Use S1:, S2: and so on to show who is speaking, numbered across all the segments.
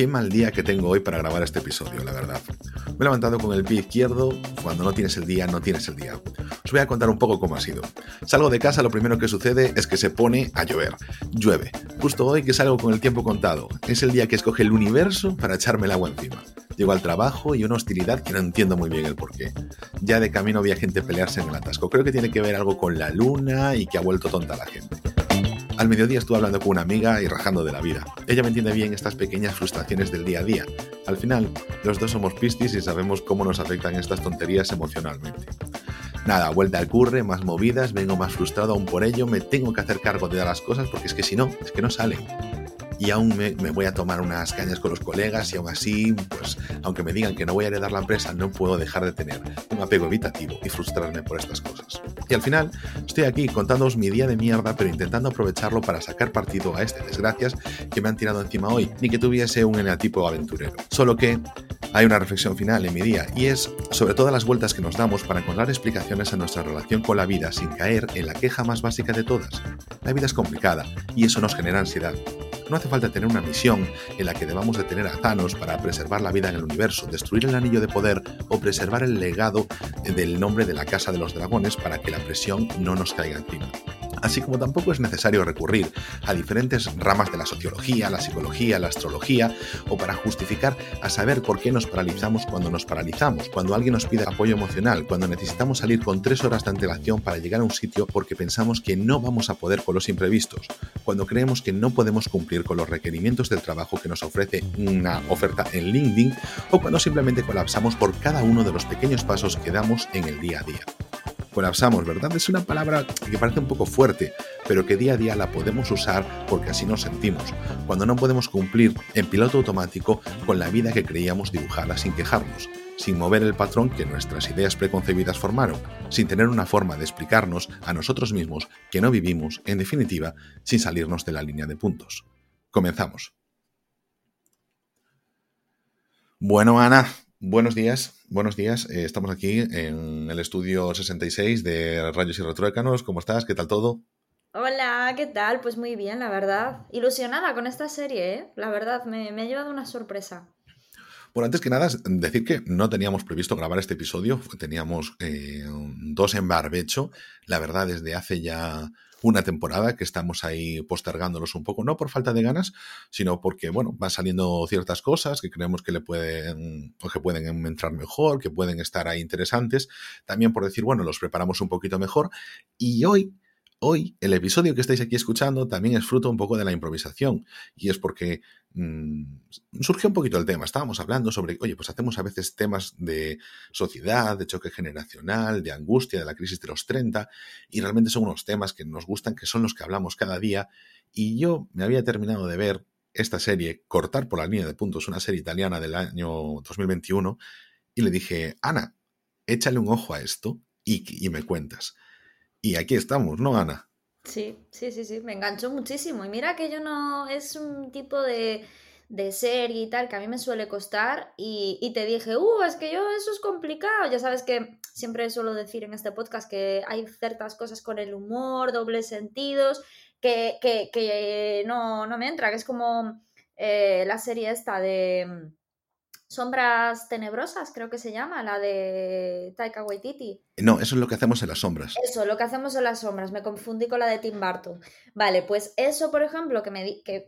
S1: qué mal día que tengo hoy para grabar este episodio, la verdad. Me he levantado con el pie izquierdo, cuando no tienes el día, no tienes el día. Os voy a contar un poco cómo ha sido. Salgo de casa, lo primero que sucede es que se pone a llover. Llueve. Justo hoy que salgo con el tiempo contado. Es el día que escoge el universo para echarme el agua encima. Llego al trabajo y una hostilidad que no entiendo muy bien el porqué. Ya de camino había gente pelearse en el atasco. Creo que tiene que ver algo con la luna y que ha vuelto tonta la gente. Al mediodía estuve hablando con una amiga y rajando de la vida. Ella me entiende bien estas pequeñas frustraciones del día a día. Al final, los dos somos pistis y sabemos cómo nos afectan estas tonterías emocionalmente. Nada, vuelta al curre, más movidas, vengo más frustrado aún por ello, me tengo que hacer cargo de todas las cosas porque es que si no, es que no salen y aún me, voy a tomar unas cañas con los colegas y aún así, pues aunque me digan que no voy a heredar la empresa, no puedo dejar de tener un apego evitativo y frustrarme por estas cosas. Y al final estoy aquí contándoos mi día de mierda, pero intentando aprovecharlo para sacar partido a este desgracias que me han tirado encima hoy, ni que tuviese un eneatipo aventurero. Solo que hay una reflexión final en mi día y es sobre todas las vueltas que nos damos para encontrar explicaciones a nuestra relación con la vida sin caer en la queja más básica de todas. La vida es complicada y eso nos genera ansiedad. No hace falta tener una misión en la que debamos detener a Thanos para preservar la vida en el universo, destruir el anillo de poder o preservar el legado del nombre de la Casa de los Dragones para que la presión no nos caiga encima así como tampoco es necesario recurrir a diferentes ramas de la sociología, la psicología, la astrología, o para justificar a saber por qué nos paralizamos cuando nos paralizamos, cuando alguien nos pide apoyo emocional, cuando necesitamos salir con tres horas de antelación para llegar a un sitio porque pensamos que no vamos a poder con los imprevistos, cuando creemos que no podemos cumplir con los requerimientos del trabajo que nos ofrece una oferta en LinkedIn, o cuando simplemente colapsamos por cada uno de los pequeños pasos que damos en el día a día colapsamos, ¿verdad? Es una palabra que parece un poco fuerte, pero que día a día la podemos usar porque así nos sentimos, cuando no podemos cumplir en piloto automático con la vida que creíamos dibujada sin quejarnos, sin mover el patrón que nuestras ideas preconcebidas formaron, sin tener una forma de explicarnos a nosotros mismos que no vivimos, en definitiva, sin salirnos de la línea de puntos. Comenzamos. Bueno, Ana, Buenos días, buenos días. Eh, estamos aquí en el estudio 66 de Rayos y Retruécanos. ¿Cómo estás? ¿Qué tal todo?
S2: Hola, ¿qué tal? Pues muy bien, la verdad. Ilusionada con esta serie, ¿eh? La verdad, me, ha llevado una sorpresa.
S1: Bueno, antes que nada, decir que no teníamos previsto grabar este episodio. Teníamos eh, dos en barbecho. La verdad, desde hace ya una temporada que estamos ahí postergándolos un poco, no por falta de ganas, sino porque, bueno, van saliendo ciertas cosas que creemos que le pueden, o que pueden entrar mejor, que pueden estar ahí interesantes. También por decir, bueno, los preparamos un poquito mejor. Y hoy Hoy el episodio que estáis aquí escuchando también es fruto un poco de la improvisación y es porque mm, surgió un poquito el tema. Estábamos hablando sobre, oye, pues hacemos a veces temas de sociedad, de choque generacional, de angustia, de la crisis de los 30 y realmente son unos temas que nos gustan, que son los que hablamos cada día y yo me había terminado de ver esta serie, Cortar por la línea de puntos, una serie italiana del año 2021 y le dije, Ana, échale un ojo a esto y, y me cuentas. Y aquí estamos, ¿no, Ana?
S2: Sí, sí, sí, sí, me enganchó muchísimo. Y mira que yo no es un tipo de, de serie y tal que a mí me suele costar y, te dije, uh, es que yo eso es complicado. Ya sabes que siempre suelo decir en este podcast que hay ciertas cosas con el humor, dobles sentidos, que, que, no, no, me entra, que es como eh, la serie esta de Sombras Tenebrosas, creo que se llama, la de Taika Waititi.
S1: No, eso es lo que hacemos en las sombras.
S2: Eso, lo que hacemos en las sombras. Me confundí con la de Tim Burton. Vale, pues eso, por ejemplo, que me que,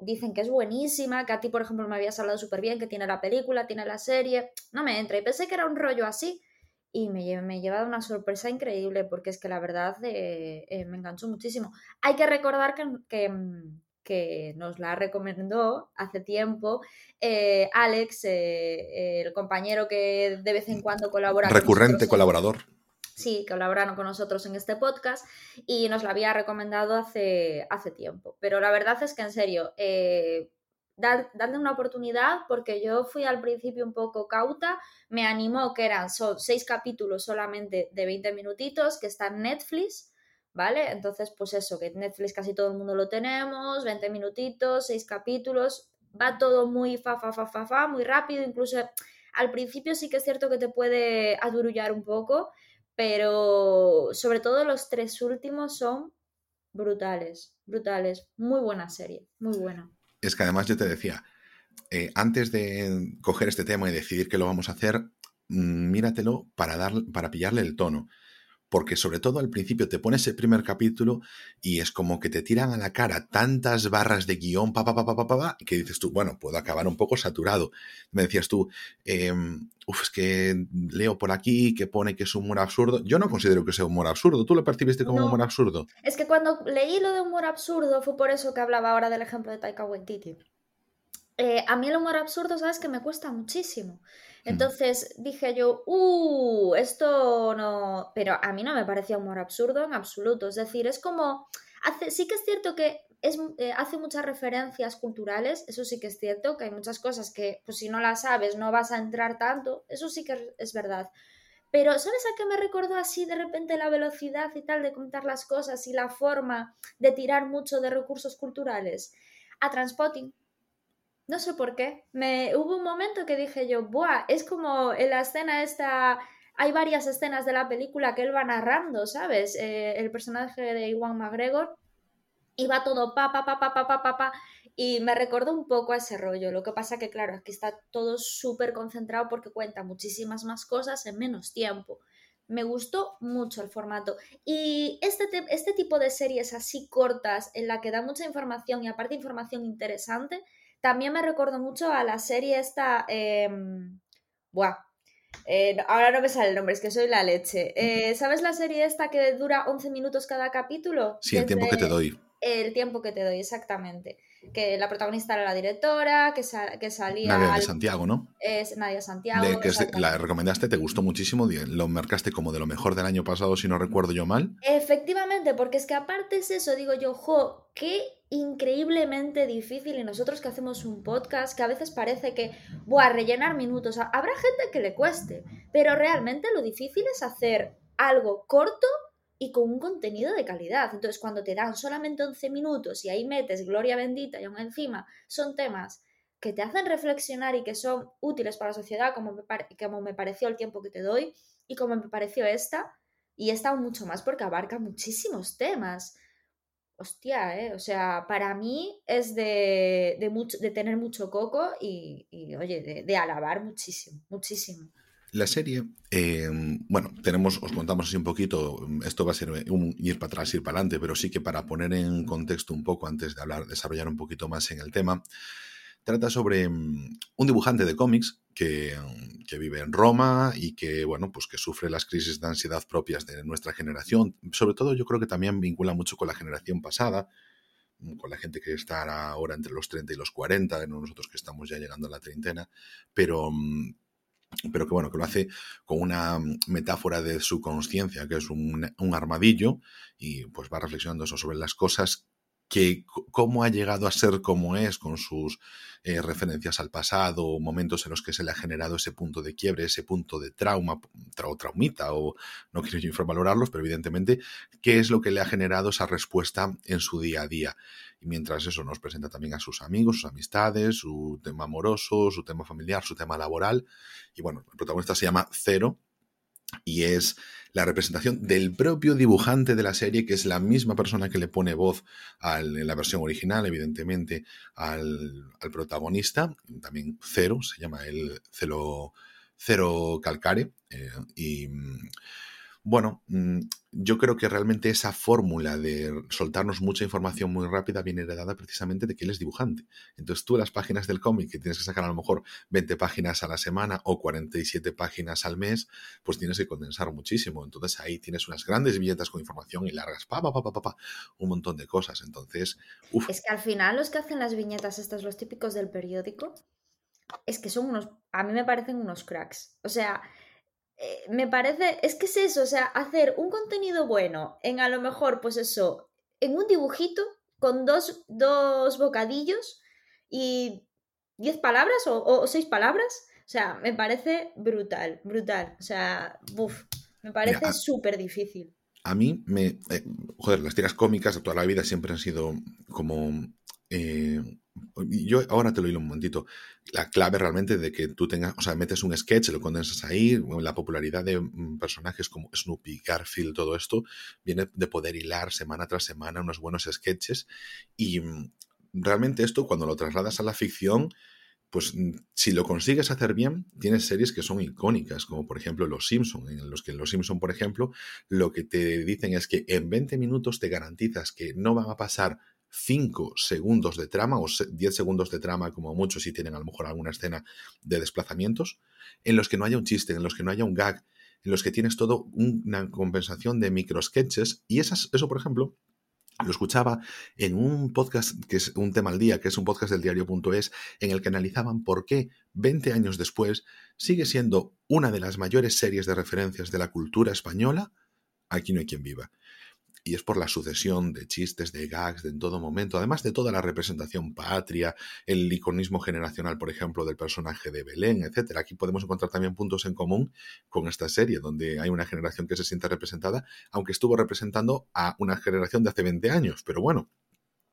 S2: dicen que es buenísima, que a ti, por ejemplo, me habías hablado súper bien, que tiene la película, tiene la serie. No me entra. Y pensé que era un rollo así. Y me, me he llevado una sorpresa increíble, porque es que la verdad eh, eh, me enganchó muchísimo. Hay que recordar que mm, que nos la recomendó hace tiempo eh, Alex, eh, el compañero que de vez en cuando colabora.
S1: Recurrente colaborador.
S2: Sí, colaboraron con nosotros en este podcast y nos la había recomendado hace, hace tiempo. Pero la verdad es que en serio, eh, darle una oportunidad porque yo fui al principio un poco cauta, me animó que eran son seis capítulos solamente de 20 minutitos que está en Netflix ¿vale? Entonces, pues eso, que Netflix casi todo el mundo lo tenemos, 20 minutitos, 6 capítulos, va todo muy fa, fa, fa, fa, fa, muy rápido, incluso al principio sí que es cierto que te puede adurullar un poco, pero sobre todo los tres últimos son brutales, brutales, muy buena serie, muy buena.
S1: Es que además yo te decía, eh, antes de coger este tema y decidir que lo vamos a hacer, mm, míratelo para, dar, para pillarle el tono porque sobre todo al principio te pones el primer capítulo y es como que te tiran a la cara tantas barras de guion, pa, pa, pa, pa, pa, que dices tú, bueno, puedo acabar un poco saturado. Me decías tú, eh, uf, es que leo por aquí que pone que es humor absurdo. Yo no considero que sea humor absurdo. ¿Tú lo percibiste como humor absurdo?
S2: Es que cuando leí lo de humor absurdo fue por eso que hablaba ahora del ejemplo de Taika Waititi. Eh, a mí el humor absurdo, sabes que me cuesta muchísimo. Mm. Entonces dije yo, uh, esto no. Pero a mí no me parecía humor absurdo en absoluto. Es decir, es como. Sí que es cierto que eh, hace muchas referencias culturales, eso sí que es cierto, que hay muchas cosas que, pues si no las sabes, no vas a entrar tanto, eso sí que es verdad. Pero, ¿sabes a qué me recordó así de repente la velocidad y tal de contar las cosas y la forma de tirar mucho de recursos culturales? A Transpotting. No sé por qué. Me, hubo un momento que dije yo, ¡buah! Es como en la escena esta. Hay varias escenas de la película que él va narrando, ¿sabes? Eh, el personaje de Iwan McGregor. Va todo pa, pa, pa, pa, pa, pa, pa, pa. Y me recordó un poco a ese rollo. Lo que pasa que, claro, aquí está todo súper concentrado porque cuenta muchísimas más cosas en menos tiempo. Me gustó mucho el formato. Y este, este tipo de series así cortas, en la que da mucha información y aparte información interesante, también me recuerdo mucho a la serie esta. Em, buah. Eh, ahora no me sale el nombre, es que soy la leche. Eh, ¿Sabes la serie esta que dura 11 minutos cada capítulo?
S1: Sí, el tiempo que te doy.
S2: El tiempo que te doy, exactamente que la protagonista era la directora, que, que salía...
S1: Nadia de Santiago, ¿no?
S2: Es Nadia Santiago.
S1: que la recomendaste, te gustó muchísimo, lo marcaste como de lo mejor del año pasado, si no recuerdo yo mal.
S2: Efectivamente, porque es que aparte es eso, digo yo, jo, qué increíblemente difícil y nosotros que hacemos un podcast que a veces parece que, a rellenar minutos, habrá gente que le cueste, pero realmente lo difícil es hacer algo corto y con un contenido de calidad. Entonces, cuando te dan solamente 11 minutos y ahí metes Gloria bendita y aún encima son temas que te hacen reflexionar y que son útiles para la sociedad, como me, como me pareció el tiempo que te doy y como me pareció esta, y esta mucho más porque abarca muchísimos temas. Hostia, ¿eh? O sea, para mí es de, de, mucho, de tener mucho coco y, oye, de, de alabar muchísimo, muchísimo.
S1: La serie, eh, bueno, tenemos, os contamos así un poquito, esto va a ser un ir para atrás, ir para adelante, pero sí que para poner en contexto un poco antes de hablar, desarrollar un poquito más en el tema, trata sobre mm, un dibujante de cómics que, que, vive en Roma y que, bueno, pues que sufre las crisis de ansiedad propias de nuestra generación. Sobre todo yo creo que también vincula mucho con la generación pasada, con la gente que está ahora entre los 30 y los 40, nosotros que estamos ya llegando a la treintena, pero mm, pero que bueno, que lo hace con una metáfora de su conciencia, que es un, armadillo, y pues va reflexionando eso sobre las cosas que cómo ha llegado a ser como es con sus eh, referencias al pasado, momentos en los que se le ha generado ese punto de quiebre, ese punto de trauma o traumita, o no quiero yo infravalorarlos, pero evidentemente, qué es lo que le ha generado esa respuesta en su día a día. Y mientras eso nos presenta también a sus amigos, sus amistades, su tema amoroso, su tema familiar, su tema laboral. Y bueno, el protagonista se llama Cero y es la representación del propio dibujante de la serie, que es la misma persona que le pone voz en la versión original, evidentemente, al, protagonista, también Cero, se llama el Cero, Calcare, eh, y bueno, mm, yo creo que realmente esa fórmula de soltarnos mucha información muy rápida viene heredada precisamente de que él es dibujante. Entonces tú las páginas del cómic, que tienes que sacar a lo mejor 20 páginas a la semana o 47 páginas al mes, pues tienes que condensar muchísimo. Entonces ahí tienes unas grandes billetas con información y largas, pa, pa, pa, pa, pa, un montón de cosas. Entonces.
S2: Es que al final los que hacen las viñetas, estos, los típicos del periódico, es que son unos, a mí me parecen unos cracks. O sea, eh, me parece, es que es eso, o sea, hacer un contenido bueno en a lo mejor, pues eso, en un dibujito con dos, dos bocadillos y diez palabras o, seis palabras, o sea, me parece brutal, brutal, o sea, buf, me parece súper difícil.
S1: A mí me, eh, joder, las tiras cómicas de toda la vida siempre han sido como eh, yo ahora te lo digo un momentito. La clave realmente de que tú tengas, o sea, metes un sketch, lo condensas ahí, la popularidad de mm, personajes como Snoopy, Garfield, todo esto, viene de poder hilar semana tras semana unos buenos sketches. Y mm, realmente esto, cuando lo trasladas a la ficción, pues mm, si lo consigues hacer bien, tienes series que son icónicas, como por ejemplo Los Simpson, en los que en Los Simpson, por ejemplo, lo que te dicen es que en 20 minutos te garantizas que no van a pasar 5 segundos de trama o 10 segundos de trama como mucho si tienen a lo mejor alguna escena de desplazamientos, en los que no haya un chiste, en los que no haya un gag, en los que tienes todo una compensación de micro sketches y esas, eso por ejemplo lo escuchaba en un podcast que es un tema al día, que es un podcast del diario.es, en el que analizaban por qué 20 años después sigue siendo una de las mayores series de referencias de la cultura española. Aquí no hay quien viva y es por la sucesión de chistes, de gags, de en todo momento, además de toda la representación patria, el iconismo generacional, por ejemplo, del personaje de Belén, etcétera. Aquí podemos encontrar también puntos en común con esta serie, donde hay una generación que se siente representada, aunque estuvo representando a una generación de hace 20 años, pero bueno,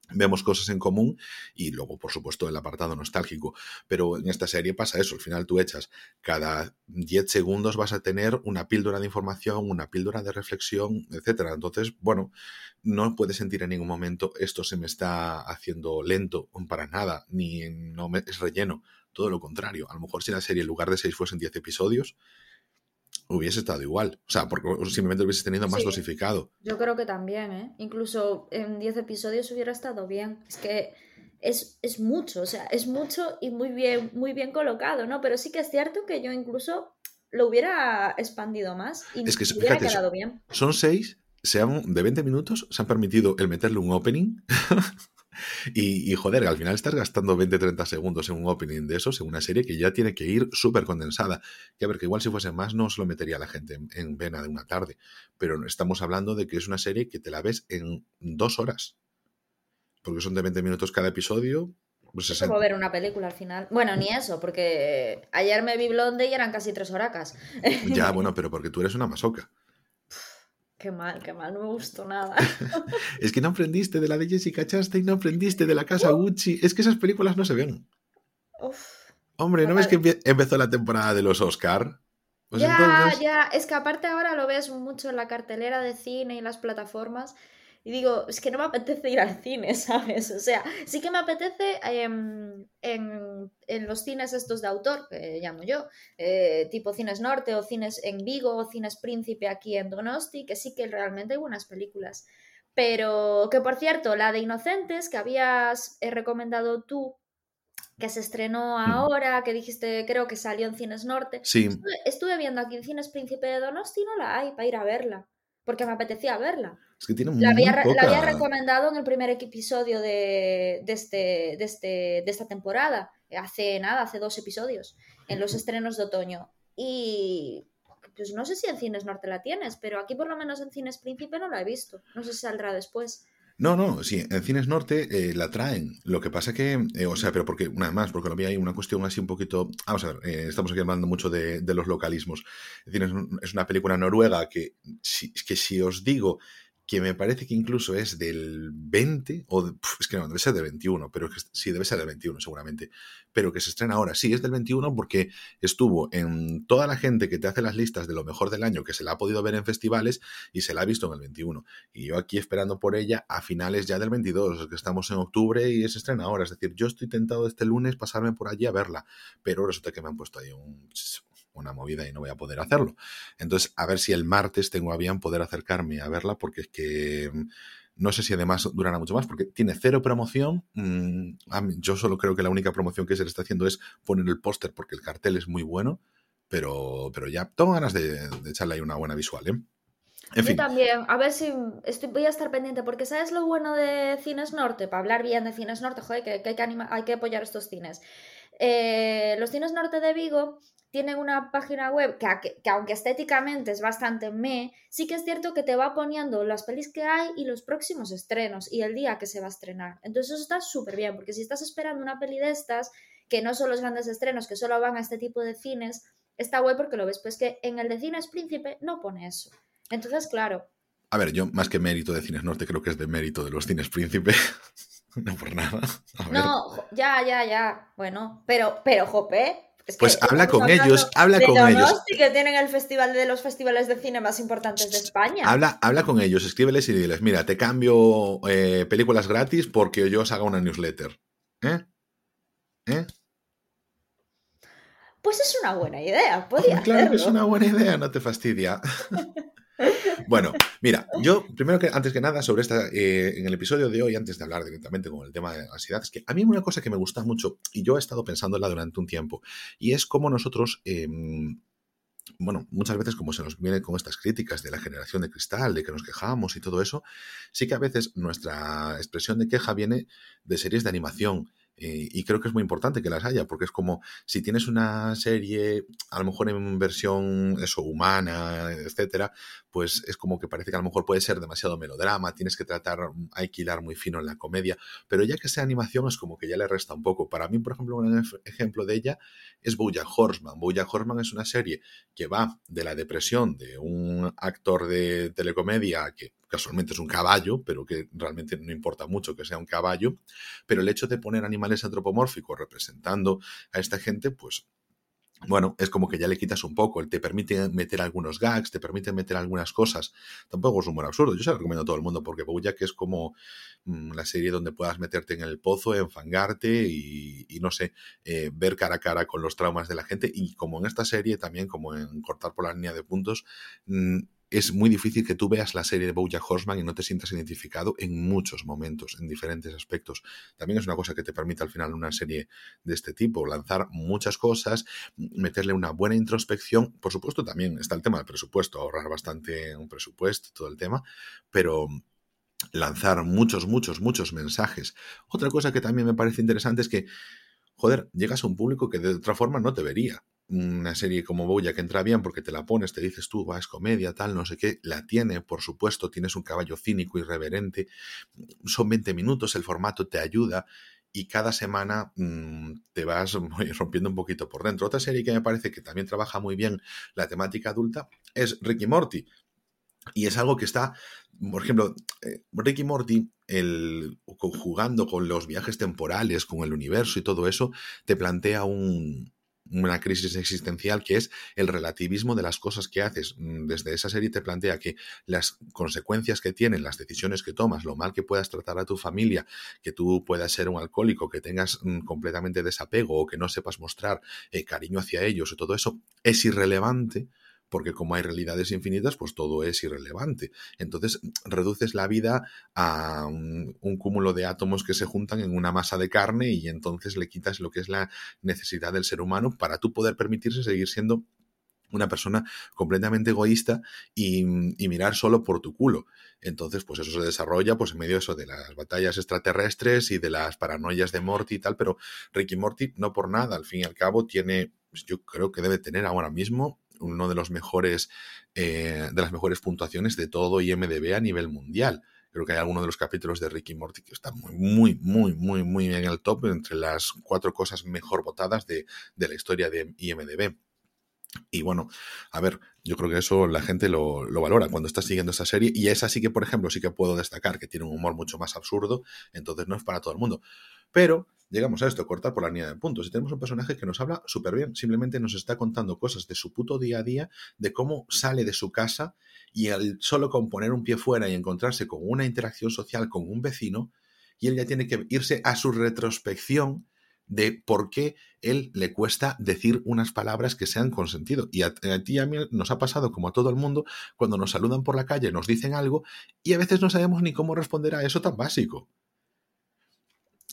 S1: vemos cosas en común y luego, por supuesto, el apartado nostálgico. Pero en esta serie pasa eso, al final tú echas, cada 10 segundos vas a tener una píldora de información, una píldora de reflexión, etcétera. Entonces, bueno, no puedes sentir en ningún momento esto se me está haciendo lento para nada, ni no me, es relleno. Todo lo contrario. A lo mejor si la serie en lugar de 6 fuesen 10 episodios, hubiese estado igual. O sea, porque simplemente hubiese tenido más dosificado.
S2: Yo creo que también, ¿eh? Incluso en 10 episodios hubiera estado bien. Es que es, es, mucho, o sea, es mucho y muy bien, muy bien colocado, ¿no? Pero sí que es cierto que yo incluso lo hubiera expandido más y es que, hubiera quedado bien.
S1: Son seis, sean de 20 minutos, se han permitido el meterle un opening Y, joder, al final estás gastando 20-30 segundos en un opening de esos, en una serie que ya tiene que ir súper condensada. Que a ver, que igual si fuese más no se lo metería la gente en, vena de una tarde. Pero estamos hablando de que es una serie que te la ves en dos horas. Porque son de 20 minutos cada episodio.
S2: Pues es como ver una película al final. Bueno, ni eso, porque ayer me vi Blonde y eran casi tres horacas.
S1: Ya, bueno, pero porque tú eres una masoca.
S2: Qué mal, qué mal, no me gustó nada.
S1: es que no aprendiste de la de Jessica Chastain, no aprendiste de la casa Gucci. Es que esas películas no se ven. Hombre, ¿no ves que empezó la temporada de los Oscar?
S2: Pues ya, ya, es que aparte ahora lo ves mucho en la cartelera de cine y las plataformas y digo, es que no me apetece ir al cine, ¿sabes? O sea, sí que me apetece em, en, en, los cines estos de autor, que llamo yo, eh, tipo Cines Norte o Cines en Vigo o Cines Príncipe aquí en Donosti, que sí que realmente hay buenas películas. Pero que por cierto, la de Inocentes que habías eh, recomendado tú, que se estrenó ahora, que dijiste, creo que salió en Cines Norte.
S1: Sí.
S2: Estuve, estuve viendo aquí en Cines Príncipe de Donosti, no la hay para ir a verla porque me apetecía verla.
S1: Es que tiene
S2: la, había, la había recomendado en el primer episodio de, de, este, de, este, de esta temporada, hace nada, hace dos episodios, en los estrenos de otoño. Y pues no sé si en Cines Norte la tienes, pero aquí por lo menos en Cines Príncipe no la he visto. No sé si saldrá después.
S1: No, no, sí, en Cines Norte eh, la traen. Lo que pasa que, eh, o sea, pero porque, nada más, porque lo vi ahí una cuestión así un poquito. Vamos a ver, eh, estamos aquí hablando mucho de, de los localismos. Es decir, es, una película noruega que, que si os digo que me parece que incluso es del 20, o es que no, debe ser del 21, pero que, sí, debe ser del 21 seguramente, pero que se estrena ahora. Sí, es del 21 porque estuvo en toda la gente que te hace las listas de lo mejor del año, que se la ha podido ver en festivales y se la ha visto en el 21. Y yo aquí esperando por ella a finales ya del 22, que estamos en octubre y se estrena ahora. Es decir, yo estoy tentado este lunes pasarme por allí a verla, pero resulta que me han puesto ahí un una movida y no voy a poder hacerlo. Entonces, a ver si el martes tengo a bien poder acercarme a verla, porque es que mm, no sé si además durará mucho más, porque tiene cero promoción. Mm, yo solo creo que la única promoción que se le está haciendo es poner el póster, porque el cartel es muy bueno, pero, pero ya tengo ganas de, echarle ahí una buena visual, ¿eh?
S2: En Yo también, a ver si estoy, voy a estar pendiente, porque ¿sabes lo bueno de Cines Norte? Para hablar bien de Cines Norte, joder, que, hay, que hay que apoyar estos cines. Eh, los Cines Norte de Vigo tienen una página web que, aunque estéticamente es bastante me, sí que es cierto que te va poniendo las pelis que hay y los próximos estrenos y el día que se va a estrenar. Entonces eso está súper bien, porque si estás esperando una peli de estas, que no son los grandes estrenos, que solo van a este tipo de cines, está guay porque lo ves, pues que en el de Cines Príncipe no pone eso. Entonces, claro.
S1: A ver, yo más que mérito de Cines Norte creo que es de mérito de los Cines Príncipe. no por nada.
S2: No, ya, ya, ya. Bueno, pero, pero, Jope,
S1: pues habla con ellos, habla con ellos.
S2: que tienen el festival de los festivales de cine más importantes de España.
S1: Habla, habla con ellos, escríbeles y diles, mira, te cambio eh, películas gratis porque yo os haga una newsletter. ¿Eh? ¿Eh?
S2: pues es una buena idea. Podría
S1: claro que es una buena idea, no te fastidia. Bueno, mira, yo primero que antes que nada sobre esta, eh, en el episodio de hoy, antes de hablar directamente con el tema de ansiedad, es que a mí una cosa que me gusta mucho y yo he estado pensándola durante un tiempo y es cómo nosotros em, bueno, muchas veces como se nos viene con estas críticas de la generación de cristal, de que nos quejamos y todo eso, sí que a veces nuestra expresión de queja viene de series de animación eh, y creo que es muy importante que las haya, porque es como si tienes una serie, a lo mejor en versión eso, humana, etcétera, pues es como que parece que a lo mejor puede ser demasiado melodrama, tienes que tratar, hay que muy fino en la comedia, pero ya que sea animación es como que ya le resta un poco. Para mí, por ejemplo, un ejemplo de ella es Bojack Horseman. Bojack Horseman es una serie que va de la depresión de un actor de telecomedia que casualmente es un caballo, pero que realmente no importa mucho que sea un caballo, pero el hecho de poner animales antropomórficos representando a esta gente, pues bueno, es como que ya le quitas un poco, te permite meter algunos gags, te permite meter algunas cosas. Tampoco es un buen absurdo, yo se lo recomiendo a todo el mundo porque que es como mm, la serie donde puedas meterte en el pozo, enfangarte y, no sé, eh, ver cara a cara con los traumas de la gente y como en esta serie también, como en Cortar por la línea de puntos, mm, es muy difícil que tú veas la serie de Bojack Horseman y no te sientas identificado en muchos momentos, en diferentes aspectos. También es una cosa que te permite al final una serie de este tipo, lanzar muchas cosas, meterle una buena introspección. Por supuesto, también está el tema del presupuesto, ahorrar bastante un presupuesto, todo el tema, pero lanzar muchos, muchos, muchos mensajes. Otra cosa que también me parece interesante es que, joder, llegas a un público que de otra forma no te vería una serie como Boya que entra bien porque te la pones, te dices tú, va, es comedia, tal, no sé qué, la tiene, por supuesto, tienes un caballo cínico, irreverente, son 20 minutos, el formato te ayuda y cada semana mm, te vas rompiendo un poquito por dentro. Otra serie que me parece que también trabaja muy bien la temática adulta es Ricky Morty. Y es algo que está, por ejemplo, eh, Ricky Morty, el, jugando con los viajes temporales, con el universo y todo eso, te plantea un, una crisis existencial que es el relativismo de las cosas que haces. Mm, desde esa serie te plantea que las consecuencias que tienen las decisiones que tomas, lo mal que puedas tratar a tu familia, que tú puedas ser un alcohólico, que tengas mm, completamente desapego o que no sepas mostrar eh, cariño hacia ellos o todo eso, es irrelevante porque como hay realidades infinitas, pues todo es irrelevante. Entonces reduces la vida a un, cúmulo de átomos que se juntan en una masa de carne y entonces le quitas lo que es la necesidad del ser humano para tú poder permitirse seguir siendo una persona completamente egoísta y, mirar solo por tu culo. Entonces, pues eso se desarrolla pues en medio de eso de las batallas extraterrestres y de las paranoias de Morty y tal, pero Ricky Morty no por nada, al fin y al cabo tiene, pues yo creo que debe tener ahora mismo uno de los mejores, eh, de las mejores puntuaciones de todo IMDB a nivel mundial. Creo que hay alguno de los capítulos de Ricky Morty que está muy, muy, muy, muy, muy en el top, entre las cuatro cosas mejor votadas de, de la historia de IMDB. Y bueno, a ver, yo creo que eso la gente lo, lo, valora cuando está siguiendo esa serie. Y esa sí que, por ejemplo, sí que puedo destacar que tiene un humor mucho más absurdo, entonces no es para todo el mundo. Pero llegamos a esto, cortar por la línea de puntos. Y tenemos un personaje que nos habla súper bien, simplemente nos está contando cosas de su puto día a día, de cómo sale de su casa y al solo con poner un pie fuera y encontrarse con una interacción social con un vecino, y él ya tiene que irse a su retrospección de por qué él le cuesta decir unas palabras que sean con sentido. Y a, ti y a mí nos ha pasado, como a todo el mundo, cuando nos saludan por la calle, nos dicen algo y a veces no sabemos ni cómo responder a eso tan básico.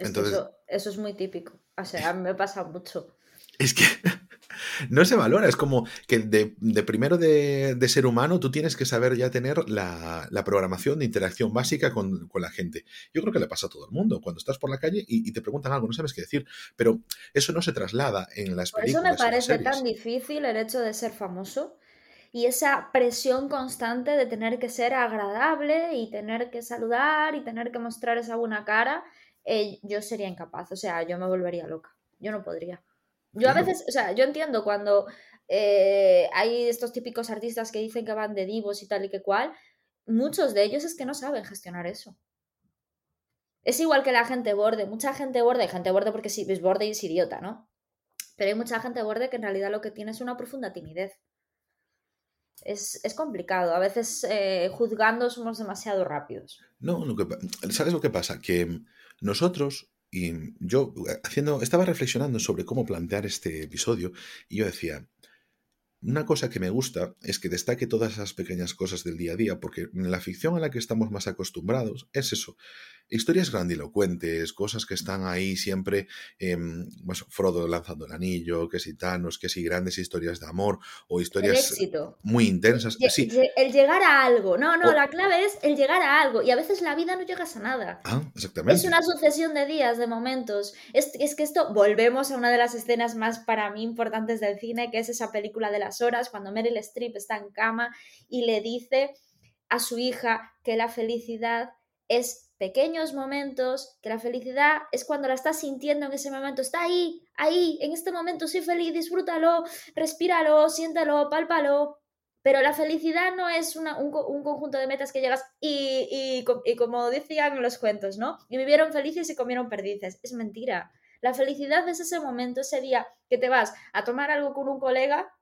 S2: Entonces, eso, es muy típico. O sea, me pasa mucho.
S1: Es que no se valora, es como que de, primero de, ser humano tú tienes que saber ya tener la, programación de interacción básica con, la gente. Yo creo que le pasa a todo el mundo. Cuando estás por la calle y, te preguntan algo, no sabes qué decir, pero eso no se traslada en las por
S2: Eso me parece tan difícil el hecho de ser famoso y esa presión constante de tener que ser agradable y tener que saludar y tener que mostrar esa buena cara eh, yo sería incapaz, o sea, yo me volvería loca, yo no podría. Yo a veces, o sea, yo entiendo cuando eh, hay estos típicos artistas que dicen que van de divos y tal y que cual, muchos de ellos es que no saben gestionar eso. Es igual que la gente borde, mucha gente borde, gente borde porque si ves borde es idiota, ¿no? Pero hay mucha gente borde que en realidad lo que tiene es una profunda timidez. Es, complicado. A veces eh, juzgando somos demasiado rápidos.
S1: No, ¿sabes lo que pasa? Que nosotros Y yo haciendo, estaba reflexionando sobre cómo plantear este episodio y yo decía, una cosa que me gusta es que destaque todas esas pequeñas cosas del día a día, porque en la ficción a la que estamos más acostumbrados es eso, historias grandilocuentes, cosas que están ahí siempre, eh, Frodo lanzando el anillo, que si Thanos, que si grandes historias de amor o historias muy intensas.
S2: El, sí. el llegar a algo, no, no, la clave es el llegar a algo y a veces la vida no llegas a nada.
S1: Ah, exactamente.
S2: Es una sucesión de días, de momentos. Es, es que esto, volvemos a una de las escenas más para mí importantes del cine, que es esa película de las horas, cuando Meryl Streep está en cama y le dice a su hija que la felicidad es pequeños momentos, que la felicidad es cuando la estás sintiendo en ese momento, está ahí, ahí, en este momento soy feliz, disfrútalo, respíralo, siéntalo, pálpalo. Pero la felicidad no es un, conjunto de metas que llegas y, y, como decían los cuentos, ¿no? Y vivieron felices y comieron perdices. Es mentira. La felicidad es ese momento, ese día que te vas a tomar algo con un colega,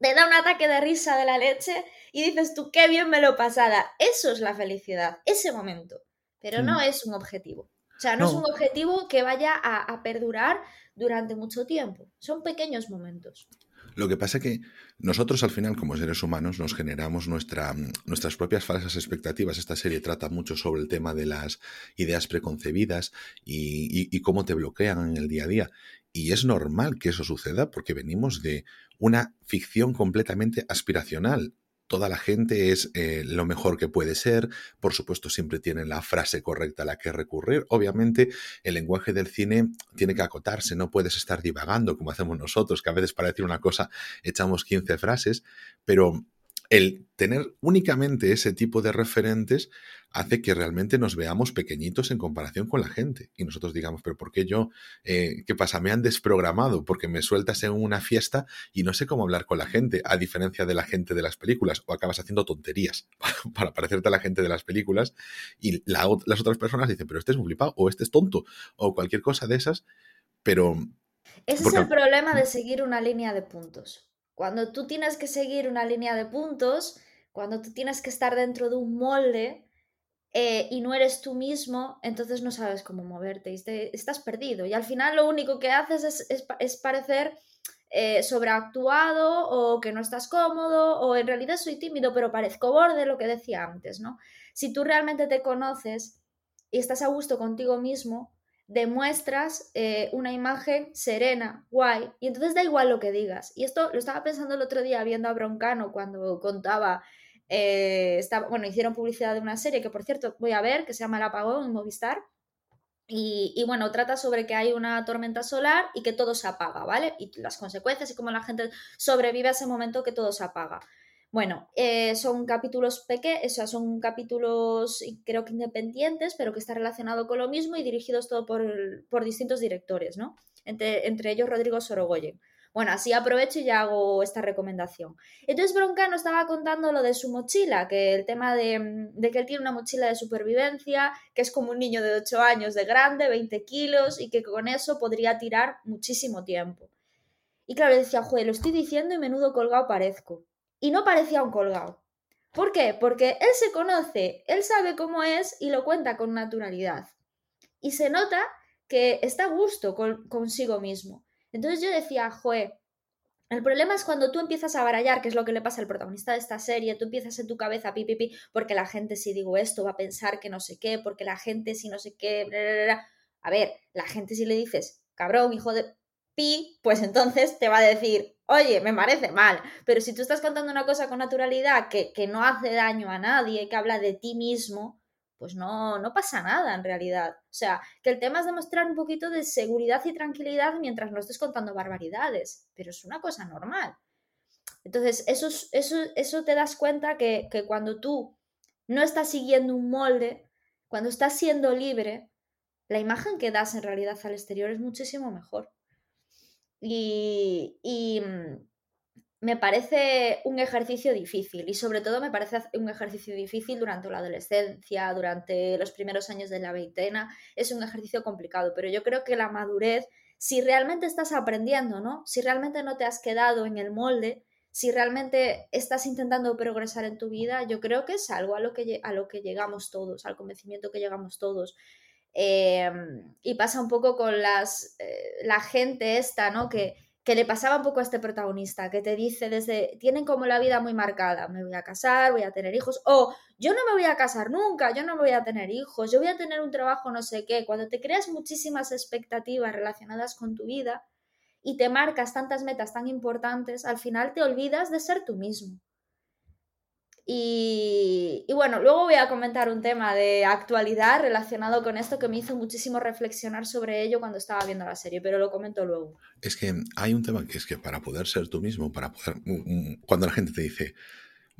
S2: te da un ataque de risa de la leche y dices tú, qué bien me lo pasada. Eso es la felicidad, ese momento pero no es un objetivo. O sea, no, es un objetivo que vaya a, perdurar durante mucho tiempo. Son pequeños momentos.
S1: Lo que pasa es que nosotros al final, como seres humanos, nos generamos nuestra, nuestras propias falsas expectativas. Esta serie trata mucho sobre el tema de las ideas preconcebidas y, y cómo te bloquean en el día a día. Y es normal que eso suceda porque venimos de una ficción completamente aspiracional toda la gente es eh, lo mejor que puede ser, por supuesto siempre tienen la frase correcta a la que recurrir, obviamente el lenguaje del cine tiene que acotarse, no puedes estar divagando como hacemos nosotros, que a veces para decir una cosa echamos 15 frases, pero el tener únicamente ese tipo de referentes hace que realmente nos veamos pequeñitos en comparación con la gente. Y nosotros digamos, pero ¿por qué yo? Eh, ¿Qué pasa? Me han desprogramado porque me sueltas en una fiesta y no sé cómo hablar con la gente, a diferencia de la gente de las películas, o acabas haciendo tonterías para parecerte a la gente de las películas y las otras personas dicen, pero este es un flipado, o este es tonto, o cualquier cosa de esas, pero...
S2: Ese es el problema de seguir una línea de puntos. Cuando tú tienes que seguir una línea de puntos, cuando tú tienes que estar dentro de un molde eh, y no eres tú mismo, entonces no sabes cómo moverte y estás perdido. Y al final lo único que haces es, parecer eh, sobreactuado o que no estás cómodo o en realidad soy tímido pero parezco borde, lo que decía antes, ¿no? Si tú realmente te conoces y estás a gusto contigo mismo, demuestras eh, una imagen serena, guay, y entonces da igual lo que digas. Y esto lo estaba pensando el otro día viendo a Broncano cuando contaba, eh, bueno, hicieron publicidad de una serie que por cierto voy a ver, que se llama El Apagón en Movistar. Y, bueno, trata sobre que hay una tormenta solar y que todo se apaga, ¿vale? Y las consecuencias y cómo la gente sobrevive a ese momento que todo se apaga. Bueno, eh, son capítulos pequeños, o son capítulos creo que independientes, pero que están relacionados con lo mismo y dirigidos todo por, distintos directores, ¿no? Entre, ellos Rodrigo Sorogoyen. Bueno, así aprovecho y ya hago esta recomendación. Entonces Broncano estaba contando lo de su mochila, que el tema de, de, que él tiene una mochila de supervivencia, que es como un niño de 8 años de grande, 20 kilos, y que con eso podría tirar muchísimo tiempo. Y claro, decía, joder, lo estoy diciendo y menudo colgado parezco y no parecía un colgado. ¿Por qué? Porque él se conoce, él sabe cómo es y lo cuenta con naturalidad. Y se nota que está a gusto consigo mismo. Entonces yo decía, joe, el problema es cuando tú empiezas a barallar, que es lo que le pasa al protagonista de esta serie, tú empiezas en tu cabeza pi, pi, pi, porque la gente si digo esto va a pensar que no sé qué, porque la gente si no sé qué, a ver, la gente si le dices, cabrón, hijo de pi, pues entonces te va a decir, oye, me parece mal. Pero si tú estás contando una cosa con naturalidad que, no hace daño a nadie, que habla de ti mismo, pues no, no pasa nada en realidad. O sea, que el tema es demostrar un poquito de seguridad y tranquilidad mientras no estés contando barbaridades, pero es una cosa normal. Entonces, eso, eso, eso te das cuenta que, que cuando tú no estás siguiendo un molde, cuando estás siendo libre, la imagen que das en realidad al exterior es muchísimo mejor. Y, mm, me parece un ejercicio difícil y sobre todo me parece un ejercicio difícil durante la adolescencia, durante los primeros años de la veintena. Es un ejercicio complicado, pero yo creo que la madurez, si realmente estás aprendiendo, ¿no? Si realmente no te has quedado en el molde, si realmente estás intentando progresar en tu vida, yo creo que es algo a lo que, a lo que llegamos todos, al convencimiento que llegamos todos. Em, y pasa un poco con las, eh, la gente esta, ¿no? Que, que le pasaba un poco a este protagonista, que te dice desde, tienen como la vida muy marcada, me voy a casar, voy a tener hijos, o yo no me voy a casar nunca, yo no voy a tener hijos, yo voy a tener un trabajo no sé qué, cuando te creas muchísimas expectativas relacionadas con tu vida y te marcas tantas metas tan importantes, al final te olvidas de ser tú mismo. Y, bueno, luego voy a comentar un tema de actualidad relacionado con esto que me hizo muchísimo reflexionar sobre ello cuando estaba viendo la serie, pero lo comento luego.
S1: Es que hay un tema que es que para poder ser tú mismo, para poder... Cuando la gente te dice,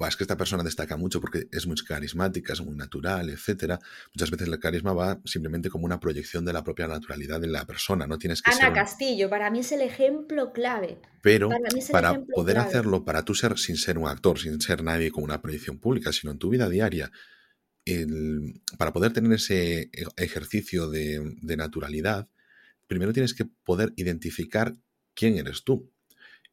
S1: es que esta persona destaca mucho porque es muy carismática, es muy natural, etcétera. Muchas veces el carisma va simplemente como una proyección de la propia naturalidad de la persona. No tienes que
S2: Ana Castillo, para mí es el ejemplo clave.
S1: Pero para, poder hacerlo, para tú ser sin ser un actor, sin ser nadie con una proyección pública, sino en tu vida diaria, para poder tener ese e, ejercicio de naturalidad, primero tienes que poder identificar quién eres tú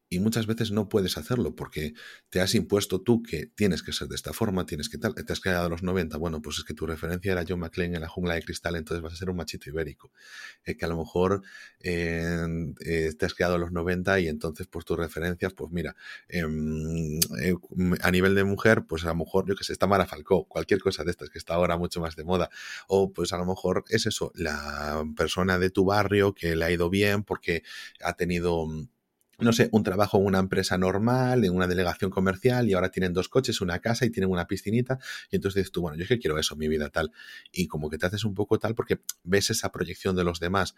S1: y muchas veces no puedes hacerlo porque te has impuesto tú que tienes que ser de esta forma, tienes que tal, te has quedado a los 90, bueno, pues es que tu referencia era John McClane en la jungla de cristal, entonces vas a ser un machito ibérico. Eh, que a lo mejor eh, te has quedado a los 90 y entonces pues tus referencias, pues mira, em, eh, a nivel de mujer, pues a lo mejor, yo que sé, está Mara Falcó, cualquier cosa de estas que está ahora mucho más de moda, o pues a lo mejor es eso, la persona de tu barrio que le ha ido bien porque ha tenido no sé, un trabajo en una empresa normal, en una delegación comercial, y ahora tienen dos coches, una casa y tienen una piscinita, y entonces dices tú, bueno, yo es que quiero eso, mi vida tal, y como que te haces un poco tal porque ves esa proyección de los demás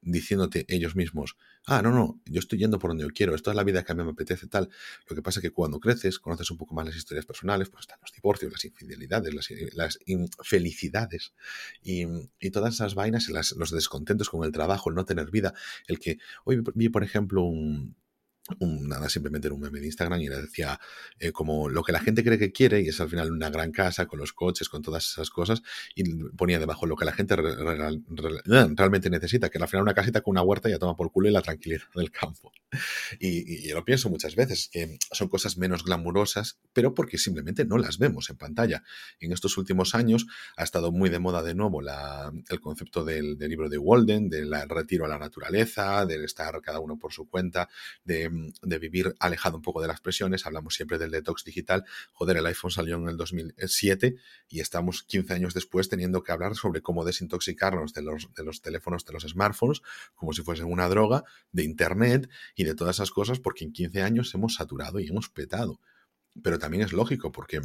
S1: diciéndote ellos mismos, ah, no, no, yo estoy yendo por donde yo quiero, esto es la vida que a mí me apetece tal. Lo que pasa es que cuando creces, conoces un poco más las historias personales, pues están los divorcios, las infidelidades, las, infelicidades y, todas esas vainas, los descontentos con el trabajo, el no tener vida, el que hoy vi, por ejemplo, un nada, simplemente era un meme de Instagram y le decía eh, como lo que la gente cree que quiere y es al final una gran casa con los coches, con todas esas cosas y ponía debajo lo que la gente realmente necesita, que al final una casita con una huerta ya toma por culo y la tranquilidad del campo. Y, yo lo pienso muchas veces, que son cosas menos glamurosas, pero porque simplemente no las vemos en pantalla. En estos últimos años ha estado muy de moda de nuevo la, el concepto del, del libro de Walden, del retiro a la naturaleza, del estar cada uno por su cuenta, de de vivir alejado un poco de las presiones. Hablamos siempre del detox digital. Joder, el iPhone salió en el 2007 y estamos 15 años después teniendo que hablar sobre cómo desintoxicarnos de los, de los teléfonos, de los smartphones, como si fuesen una droga, de Internet y de todas esas cosas, porque en 15 años hemos saturado y hemos petado. Pero también es lógico porque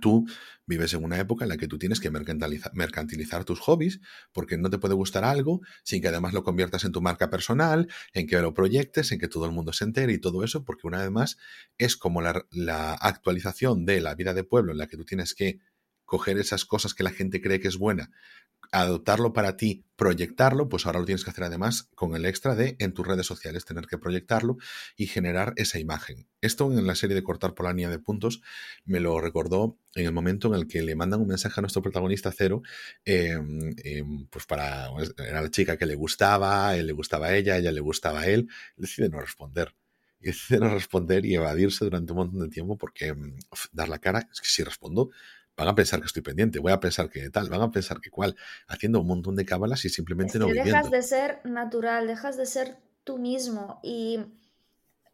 S1: Tú vives en una época en la que tú tienes que mercantilizar, tus hobbies porque no te puede gustar algo sin que además lo conviertas en tu marca personal, en que lo proyectes, en que todo el mundo se entere y todo eso, porque una vez más es como la actualización de la vida de pueblo en la que tú tienes que coger esas cosas que la gente cree que es buena, adoptarlo para ti, proyectarlo, pues ahora lo tienes que hacer además con el extra de en tus redes sociales tener que proyectarlo y generar esa imagen. Esto en la serie de cortar por la línea de puntos me lo recordó en el momento en el que le mandan un mensaje a nuestro protagonista Cero, em, em, pues para, era la chica que le gustaba, él le gustaba a ella, ella le gustaba a él, decide no responder y decide no responder y evadirse durante un montón de tiempo porque em, dar la cara, es que si respondo, van a pensar que estoy pendiente, voy a pensar que tal, van a pensar que cual, haciendo un montón de cábalas y simplemente no viviendo.
S2: Dejas de ser natural, dejas de ser tú mismo y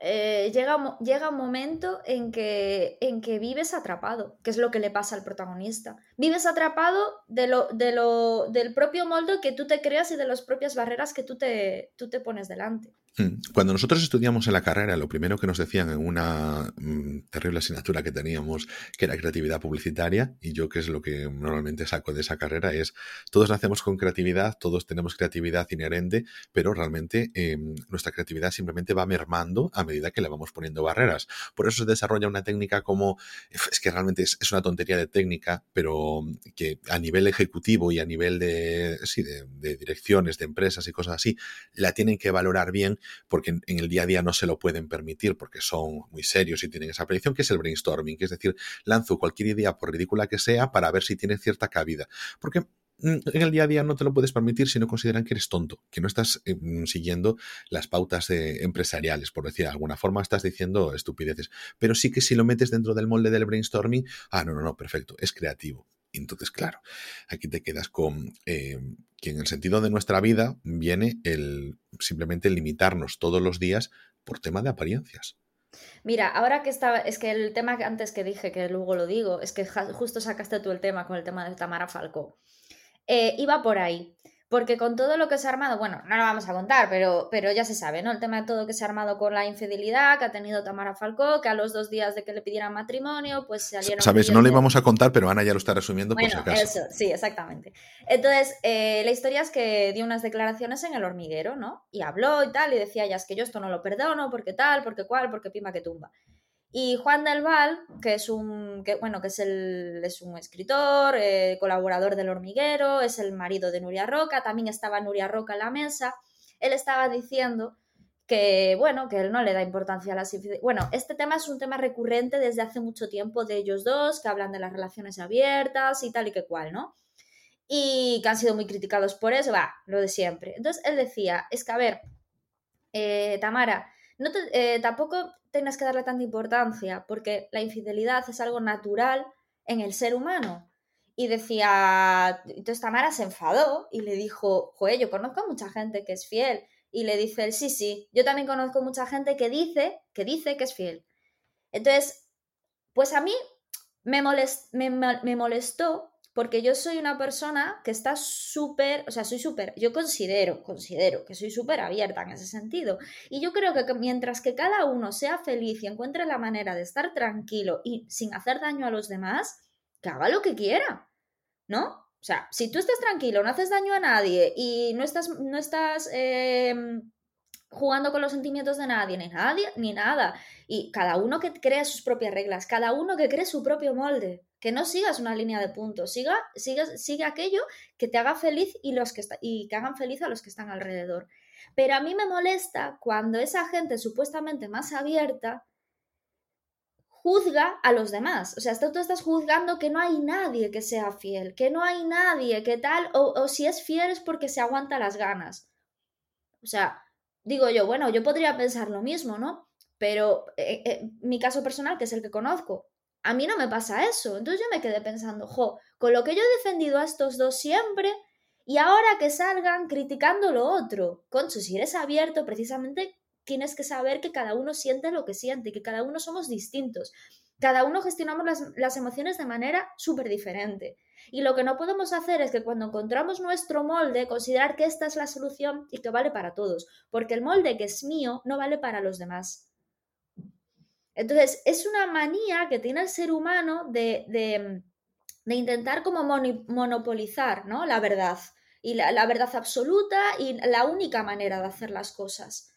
S2: eh, llega, llega un momento en que, en que vives atrapado, que es lo que le pasa al protagonista. Vives atrapado de lo, de lo, del propio molde que tú te creas y de las propias barreras que tú te, tú te pones delante.
S1: Mm. Cuando nosotros estudiamos en la carrera, lo primero que nos decían en una mm, terrible asignatura que teníamos, que era creatividad publicitaria, y yo que es lo que normalmente saco de esa carrera, es todos nacemos con creatividad, todos tenemos creatividad inherente, pero realmente em, nuestra creatividad simplemente va mermando a medida que le vamos poniendo barreras. Por eso se desarrolla una técnica como, es que realmente es, una tontería de técnica, pero que a nivel ejecutivo y a nivel de, sí, de direcciones, de empresas y cosas así, la tienen que valorar bien porque en, el día a día no se lo pueden permitir porque son muy serios y tienen esa predicción, que es el brainstorming, que es decir, lanzo cualquier idea, por ridícula que sea, para ver si tiene cierta cabida. Porque mm, en el día a día no te lo puedes permitir si no consideran que eres tonto, que no estás eh, mm, siguiendo las pautas empresariales, por decir de alguna forma, estás diciendo estupideces. Pero sí que si lo metes dentro del molde del brainstorming, ah, no, no, no, perfecto, es creativo. Entonces, claro, aquí te quedas con eh, que en el sentido de nuestra vida viene el simplemente limitarnos todos los días por tema de apariencias.
S2: Mira, ahora que estaba, es que el tema que antes que dije, que luego lo digo, es que justo sacaste tú el tema con el tema de Tamara Falco. Eh, iba por ahí. Porque con todo lo que se ha armado, bueno, no lo vamos a contar, pero, pero ya se sabe, ¿no? El tema de todo que se ha armado con la infidelidad que ha tenido Tamara Falcó, que a los dos días de que le pidieran matrimonio, pues salieron.
S1: Sabes, no lo íbamos a contar, pero Ana ya lo está resumiendo
S2: por
S1: si acaso.
S2: Eso, sí, exactamente. Entonces, eh, la historia es que dio unas declaraciones en el hormiguero, ¿no? Y habló y tal, y decía ya es que yo esto no lo perdono, porque tal, porque cual, porque pima que tumba. Y Juan del Val, que es un, que, bueno, que es, el, es un escritor, eh, colaborador del hormiguero, es el marido de Nuria Roca, también estaba Nuria Roca en la mesa, él estaba diciendo que, bueno, que él no le da importancia a las Bueno, este tema es un tema recurrente desde hace mucho tiempo de ellos dos, que hablan de las relaciones abiertas y tal y que cual, ¿no? Y que han sido muy criticados por eso, va, lo de siempre. Entonces él decía, es que, a ver, eh, Tamara, no eh, tampoco tengas que darle tanta importancia, porque la infidelidad es algo natural en el ser humano. Y decía, entonces Tamara se enfadó y le dijo, joder, yo conozco a mucha gente que es fiel. Y le dice él, sí, sí, yo también conozco mucha gente que dice, que dice que es fiel. Entonces, pues a mí me molestó porque yo soy una persona que está súper, o sea, soy súper, yo considero, considero que soy súper abierta en ese sentido. Y yo creo que mientras que cada uno sea feliz y encuentre la manera de estar tranquilo y sin hacer daño a los demás, que haga lo que quiera, ¿no? O sea, si tú estás tranquilo, no haces daño a nadie y no estás, no estás em, jugando con los sentimientos de nadie, ni nadie, ni nada. Y cada uno que crea sus propias reglas, cada uno que cree su propio molde, que no sigas una línea de puntos, siga, siga, siga aquello que te haga feliz y, los que y que hagan feliz a los que están alrededor. Pero a mí me molesta cuando esa gente supuestamente más abierta juzga a los demás. O sea, tú, estás juzgando que no hay nadie que sea fiel, que no hay nadie que tal, o, o si es fiel es porque se aguanta las ganas. O sea, digo yo, bueno, yo podría pensar lo mismo, ¿no? Pero eh, eh, mi caso personal, que es el que conozco, a mí no me pasa eso. Entonces yo me quedé pensando, jo, con lo que yo he defendido a estos dos siempre, y ahora que salgan criticando lo otro. Concho, si eres abierto, precisamente tienes que saber que cada uno siente lo que siente, que cada uno somos distintos. Cada uno gestionamos las, las emociones de manera súper diferente. Y lo que no podemos hacer es que cuando encontramos nuestro molde, considerar que esta es la solución y que vale para todos, porque el molde que es mío no vale para los demás. Entonces, es una manía que tiene el ser humano de, de, intentar como monopolizar ¿no? la verdad, y la, verdad absoluta y la única manera de hacer las cosas.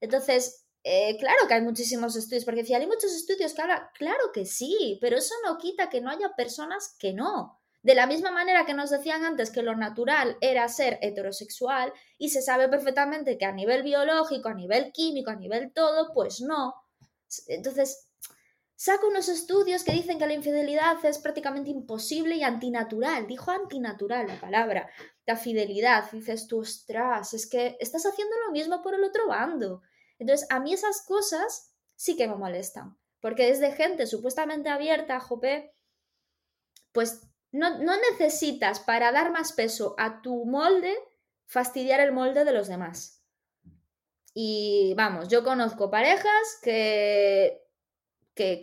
S2: Entonces, eh, claro que hay muchísimos estudios, porque si hay muchos estudios que hablan, claro que sí, pero eso no quita que no haya personas que no. De la misma manera que nos decían antes que lo natural era ser heterosexual y se sabe perfectamente que a nivel biológico, a nivel químico, a nivel todo, pues no. Entonces, saco unos estudios que dicen que la infidelidad es prácticamente imposible y antinatural. Dijo antinatural la palabra. La fidelidad. dices tú, ostras, es que estás haciendo lo mismo por el otro bando. Entonces, a mí esas cosas sí que me molestan. Porque es de gente supuestamente abierta, jope, pues no, necesitas para dar más peso a tu molde fastidiar el molde de los demás. Y vamos, yo conozco parejas que que,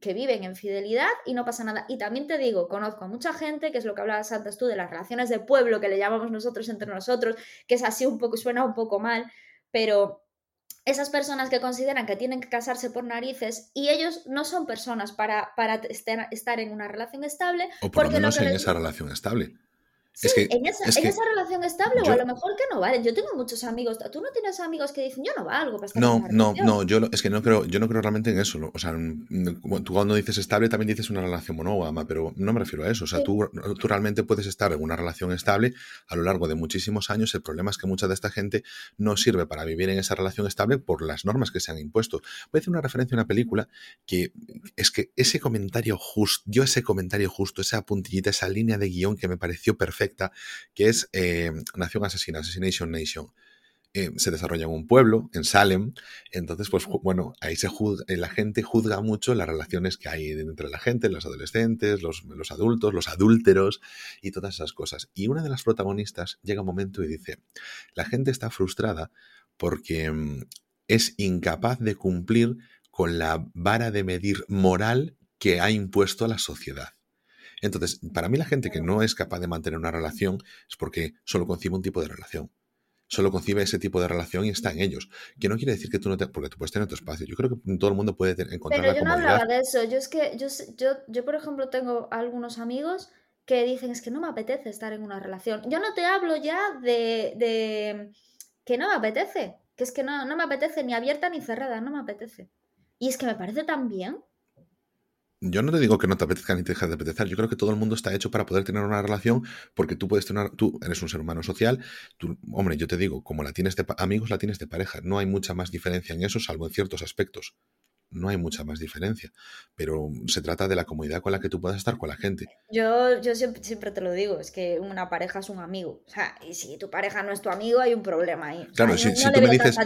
S2: que, viven en fidelidad y no pasa nada. Y también te digo, conozco a mucha gente, que es lo que hablabas antes tú, de las relaciones de pueblo, que le llamamos nosotros entre nosotros, que es así un poco, suena un poco mal, pero esas personas que consideran que tienen que casarse por narices y ellos no son personas para, para estar en una relación estable.
S1: O por lo menos en esa relación estable.
S2: Sí, en, esa, relación estable o a lo mejor que no vale. Yo tengo muchos amigos. Tú no tienes amigos que dicen yo no valgo para estar
S1: No, no, no. Yo es que no creo, yo no creo realmente en eso. O sea, mm, tú cuando dices estable también dices una relación monógama, pero no me refiero a eso. O sea, tú, tú, realmente puedes estar en una relación estable a lo largo de muchísimos años. El problema es que mucha de esta gente no sirve para vivir en esa relación estable por las normas que se han impuesto. Voy a hacer una referencia a una película que es que ese comentario justo, yo ese comentario justo, esa puntillita, esa línea de guion que me pareció perfecta que es eh, Nación Asesina, Assassination Nation. eh, se desarrolla en un pueblo, en Salem, entonces, pues bueno, ahí se juzga, eh, la gente juzga mucho las relaciones que hay entre la gente, los adolescentes, los, los adultos, los adúlteros y todas esas cosas. Y una de las protagonistas llega un momento y dice, la gente está frustrada porque mm, es incapaz de cumplir con la vara de medir moral que ha impuesto a la sociedad. Entonces, para mí la gente que no es capaz de mantener una relación es porque solo concibe un tipo de relación. Solo concibe ese tipo de relación y está en ellos. Que no quiere decir que tú no te... Porque tú puedes tener tu espacio. Yo creo que todo el mundo puede encontrar
S2: Pero yo no hablaba de eso. Yo es que, yo, yo, yo, por ejemplo, tengo algunos amigos que dicen es que no me apetece estar en una relación. Yo no te hablo ya de, de que no me apetece. Que es que no, no me apetece ni abierta ni cerrada. No me apetece. Y es que me parece tan bien
S1: yo no te digo que no te apetezca ni te dejes de apetecer. Yo creo que todo el mundo está hecho para poder tener una relación porque tú puedes tener, tú eres un ser humano social. Tú, hombre, yo te digo, como la tienes de amigos, la tienes de pareja. No hay mucha más diferencia en eso, salvo en ciertos aspectos no hay mucha más diferencia. Pero se trata de la comodidad con la que tú puedas estar con la gente.
S2: Yo, yo siempre, te lo digo, es que una pareja es un amigo. O sea, y si tu pareja no es tu amigo, hay un problema ahí.
S1: claro, si, tú me dices.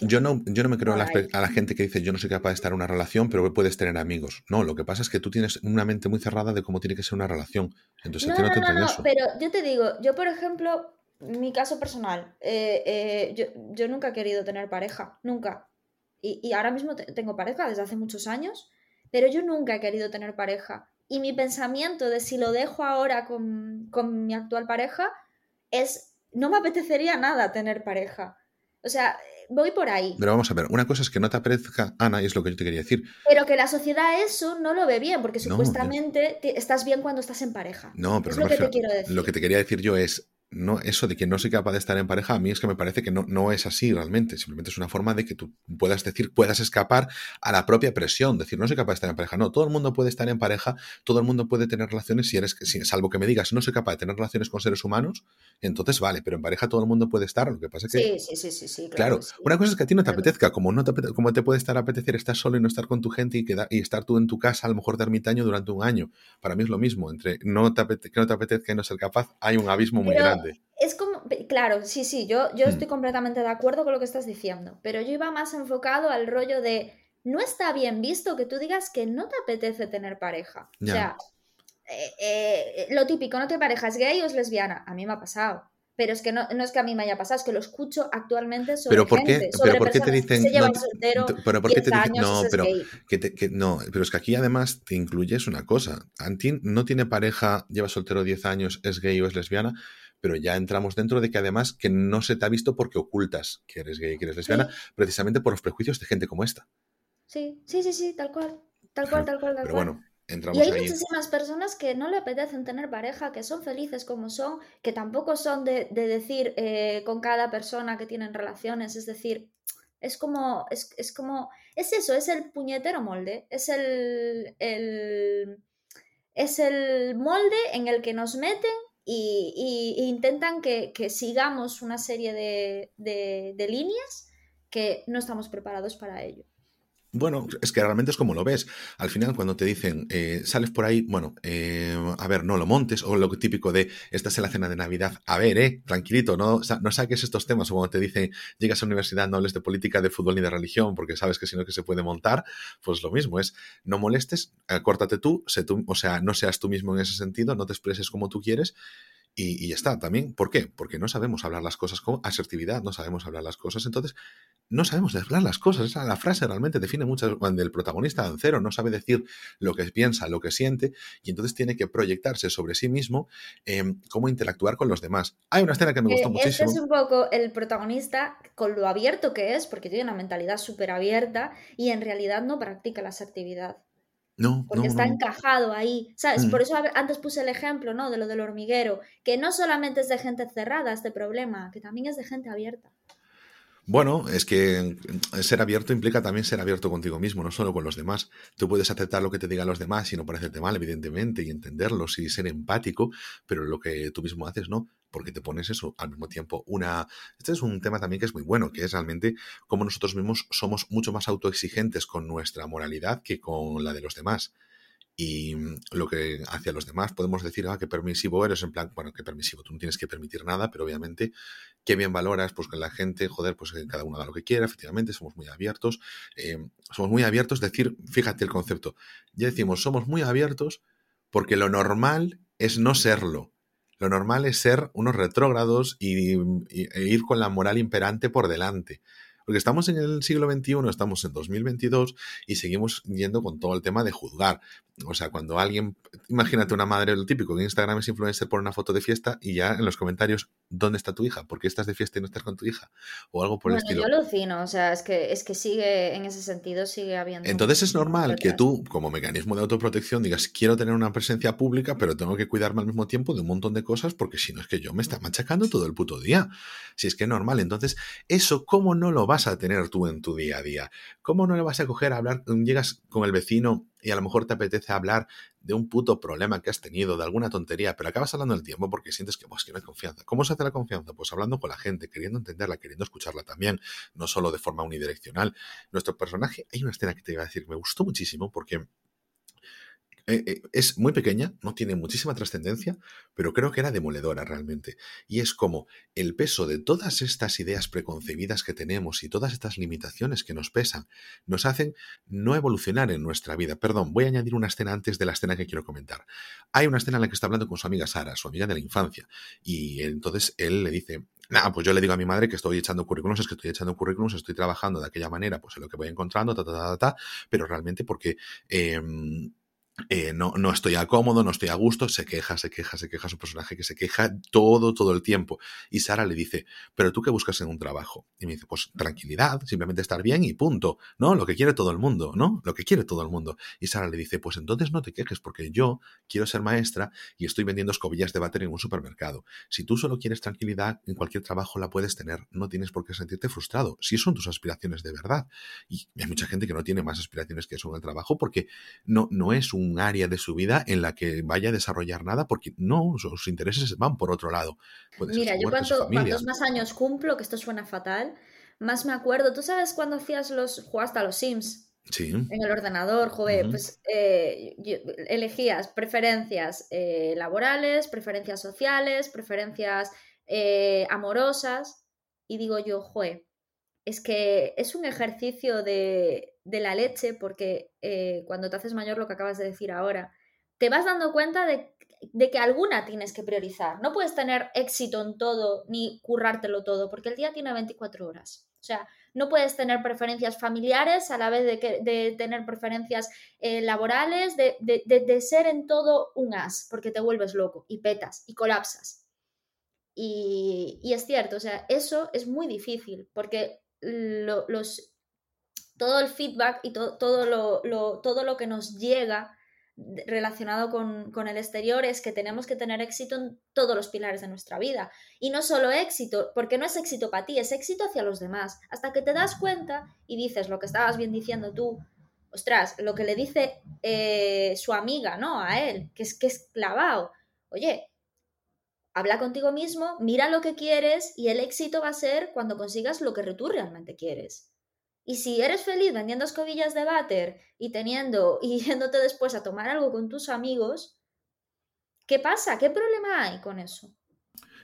S1: Yo no, yo no me creo a, la, gente que dice yo no soy capaz de estar en una relación, pero puedes tener amigos. No, lo que pasa es que tú tienes una mente muy cerrada de cómo tiene que ser una relación. Entonces
S2: no, no, te no, eso. Pero yo te digo, yo por ejemplo, mi caso personal, eh, eh, yo, yo nunca he querido tener pareja, nunca. Y, ahora mismo tengo pareja desde hace muchos años, pero yo nunca he querido tener pareja. Y mi pensamiento de si lo dejo ahora con, con mi actual pareja es, no me apetecería nada tener pareja. O sea, voy por ahí.
S1: Pero vamos a ver, una cosa es que no te apetezca, Ana, y es lo que yo te quería decir.
S2: Pero que la sociedad eso no lo ve bien, porque supuestamente estás bien cuando estás en pareja.
S1: No, pero lo que te quiero decir. Lo que te quería decir yo es, no, eso de que no soy capaz de estar en pareja, a mí es que me parece que no, no es así realmente. Simplemente es una forma de que tú puedas decir, puedas escapar a la propia presión. Decir, no soy capaz de estar en pareja. No, todo el mundo puede estar en pareja, todo el mundo puede tener relaciones si eres, salvo que me digas, no soy capaz de tener relaciones con seres humanos, entonces vale, pero en pareja todo el mundo puede estar. Lo que pasa es
S2: que. Sí, sí, sí, sí.
S1: Claro, una cosa es que a ti no te apetezca, como, no te, como te puede estar a apetecer estar solo y no estar con tu gente y, y estar tú en tu casa, a lo mejor de ermitaño durante un año. Para mí es lo mismo. Entre no te que no te apetezca y no ser capaz, hay un abismo muy grande
S2: es como, claro, sí, sí, yo, yo hmm. estoy completamente de acuerdo con lo que estás diciendo, pero yo iba más enfocado al rollo de, no está bien visto que tú digas que no te apetece tener pareja. O sea, eh, eh, lo típico, no te parejas gay o es lesbiana, a mí me ha pasado. Pero es que no, no, es que a mí me haya pasado, es que lo escucho actualmente sobre
S1: ¿Pero por
S2: qué,
S1: gente, ¿pero por qué te dicen,
S2: se llevan soltero,
S1: pero por qué te
S2: dicen,
S1: no, pero que, no, pero es que aquí además te incluyes una cosa. Antin no tiene pareja, lleva soltero 10 años, es gay o es lesbiana pero ya entramos dentro de que además que no se te ha visto porque ocultas que eres gay, que eres lesbiana, precisamente por los prejuicios de gente como esta.
S2: Sí, sí, sí, sí, tal cual, tal cual, tal cual, tal
S1: pero
S2: cual.
S1: Bueno, entramos
S2: y hay muchísimas personas que no le apetecen tener pareja, que son felices como son, que tampoco son de, decir eh, con cada persona que tienen relaciones, es decir, es como, es, es, como, es eso, es el puñetero molde, es el, el, es el molde en el que nos meten y, intentan que, sigamos una serie de, líneas que no estamos preparados para ello.
S1: Bueno, es que realmente es como lo ves. Al final, cuando te dicen, eh, sales por ahí, bueno, eh, a ver, no lo montes, o lo típico de, esta es la cena de Navidad, a ver, eh, tranquilito, no, no saques estos temas, o cuando te dicen, llegas a la universidad, no hables de política, de fútbol ni de religión, porque sabes que si no que se puede montar, pues lo mismo es, no molestes, acórtate tú, sé tú, o sea, no seas tú mismo en ese sentido, no te expreses como tú quieres, y, ya está, también, ¿por qué? Porque no sabemos hablar las cosas con asertividad, no sabemos hablar las cosas, entonces no sabemos hablar las cosas, esa la frase realmente define mucho cuando el protagonista cero no sabe decir lo que piensa, lo que siente, y entonces tiene que proyectarse sobre sí mismo em, cómo interactuar con los demás. Hay una escena que me gustó muchísimo.
S2: Este es un poco el protagonista con lo abierto que es, porque tiene una mentalidad súper abierta y en realidad no practica la asertividad.
S1: No,
S2: porque está encajado ahí, ¿sabes?
S1: Mm.
S2: Por eso antes puse el ejemplo, ¿no? De lo del hormiguero, que no solamente es de gente cerrada este problema, que también es de gente abierta.
S1: Bueno, es que ser abierto implica también ser abierto contigo mismo, no solo con los demás. Tú puedes aceptar lo que te digan los demás y no parecerte mal, evidentemente, y entenderlos y ser empático, pero lo que tú mismo haces, no, porque te pones eso al mismo tiempo. Una... Este es un tema también que es muy bueno, que es realmente cómo nosotros mismos somos mucho más autoexigentes con nuestra moralidad que con la de los demás y lo que hacia los demás podemos decir, ah, qué permisivo eres, en plan, bueno, qué permisivo, tú no tienes que permitir nada, pero obviamente qué bien valoras, pues que la gente, joder, pues que cada uno haga lo que quiera, efectivamente, somos muy abiertos, eh, somos muy abiertos, decir, fíjate el concepto, ya decimos, somos muy abiertos porque lo normal es no serlo. Lo normal es ser unos retrógrados y, e ir con la moral imperante por delante. Porque estamos en el siglo XXI, estamos en 2022 y seguimos yendo con todo el tema de juzgar. O sea, cuando alguien, imagínate una madre, lo típico, que Instagram es influencer por una foto de fiesta y ya en los comentarios, ¿dónde está tu hija? ¿Por qué estás de fiesta y no estás con tu hija? O algo por el estilo.
S2: Yo alucino, o sea, es que, es que sigue, en ese sentido, sigue habiendo.
S1: Entonces es normal que tú, como mecanismo de autoprotección, digas, quiero tener una presencia pública, pero tengo que cuidarme al mismo tiempo de un montón de cosas, porque si no es que yo me está machacando todo el puto día. Si es que es normal. Entonces, eso, ¿cómo no lo vas a tener tú en tu día a día? ¿Cómo no le vas a coger a hablar? Llegas con el vecino y a lo mejor te apetece hablar de un puto problema que has tenido, de alguna tontería, pero acabas hablando del tiempo porque sientes que, pues, que no hay confianza. ¿Cómo se hace la confianza? Pues hablando con la gente, queriendo entenderla, queriendo escucharla también, no solo de forma unidireccional. Nuestro personaje, hay una escena que te iba a decir, me gustó muchísimo porque eh, eh, es muy pequeña, no tiene muchísima trascendencia, pero creo que era demoledora realmente. Y es como el peso de todas estas ideas preconcebidas que tenemos y todas estas limitaciones que nos pesan, nos hacen no evolucionar en nuestra vida. Perdón, voy a añadir una escena antes de la escena que quiero comentar. Hay una escena en la que está hablando con su amiga Sara, su amiga de la infancia, y entonces él le dice, Nada, pues yo le digo a mi madre que estoy echando currículums, es que estoy echando currículums, estoy trabajando de aquella manera, pues en lo que voy encontrando, ta, ta, ta, ta, pero realmente porque em, eh, no, no estoy a cómodo, no estoy a gusto, se queja, se queja, se queja su personaje que se queja todo, todo el tiempo. Y Sara le dice, pero tú qué buscas en un trabajo? Y me dice, pues tranquilidad, simplemente estar bien y punto, ¿no? Lo que quiere todo el mundo, ¿no? Lo que quiere todo el mundo. Y Sara le dice, pues entonces no te quejes porque yo quiero ser maestra y estoy vendiendo escobillas de váter en un supermercado. Si tú solo quieres tranquilidad, en cualquier trabajo la puedes tener, no tienes por qué sentirte frustrado, si son tus aspiraciones de verdad. Y hay mucha gente que no tiene más aspiraciones que eso en el trabajo porque no, no es un un área de su vida en la que vaya a desarrollar nada porque no, sus intereses van por otro lado.
S2: Mira, yo cuanto, cuantos más años cumplo, que esto suena fatal, más me acuerdo. ¿Tú sabes cuando hacías los, jugaste a los Sims?
S1: Sí.
S2: En el ordenador, joder, pues eh, elegías preferencias eh, laborales, preferencias sociales, preferencias eh, amorosas. Y digo yo, joder, es que es un ejercicio de, de la leche porque eh, cuando te haces mayor, lo que acabas de decir ahora, te vas dando cuenta de, de, que alguna tienes que priorizar. No puedes tener éxito en todo ni currártelo todo porque el día tiene 24 horas. O sea, no puedes tener preferencias familiares a la vez de, que, de tener preferencias eh, laborales, de, de, ser en todo un as, porque te vuelves loco y petas y colapsas. Y, y es cierto, o sea, eso es muy difícil porque los, todo el feedback y todo, lo, todo lo que nos llega relacionado con, el exterior es que tenemos que tener éxito en todos los pilares de nuestra vida. Y no solo éxito, porque no es éxito para ti, es éxito hacia los demás. Hasta que te das cuenta y dices lo que estabas bien diciendo tú, ostras, lo que le dice eh, su amiga, ¿no? A él, que es que es clavado. Oye, habla contigo mismo, mira lo que quieres y el éxito va a ser cuando consigas lo que tú realmente quieres. Y si eres feliz vendiendo escobillas de váter y teniendo y yéndote después a tomar algo con tus amigos, ¿qué pasa? ¿Qué problema hay con eso?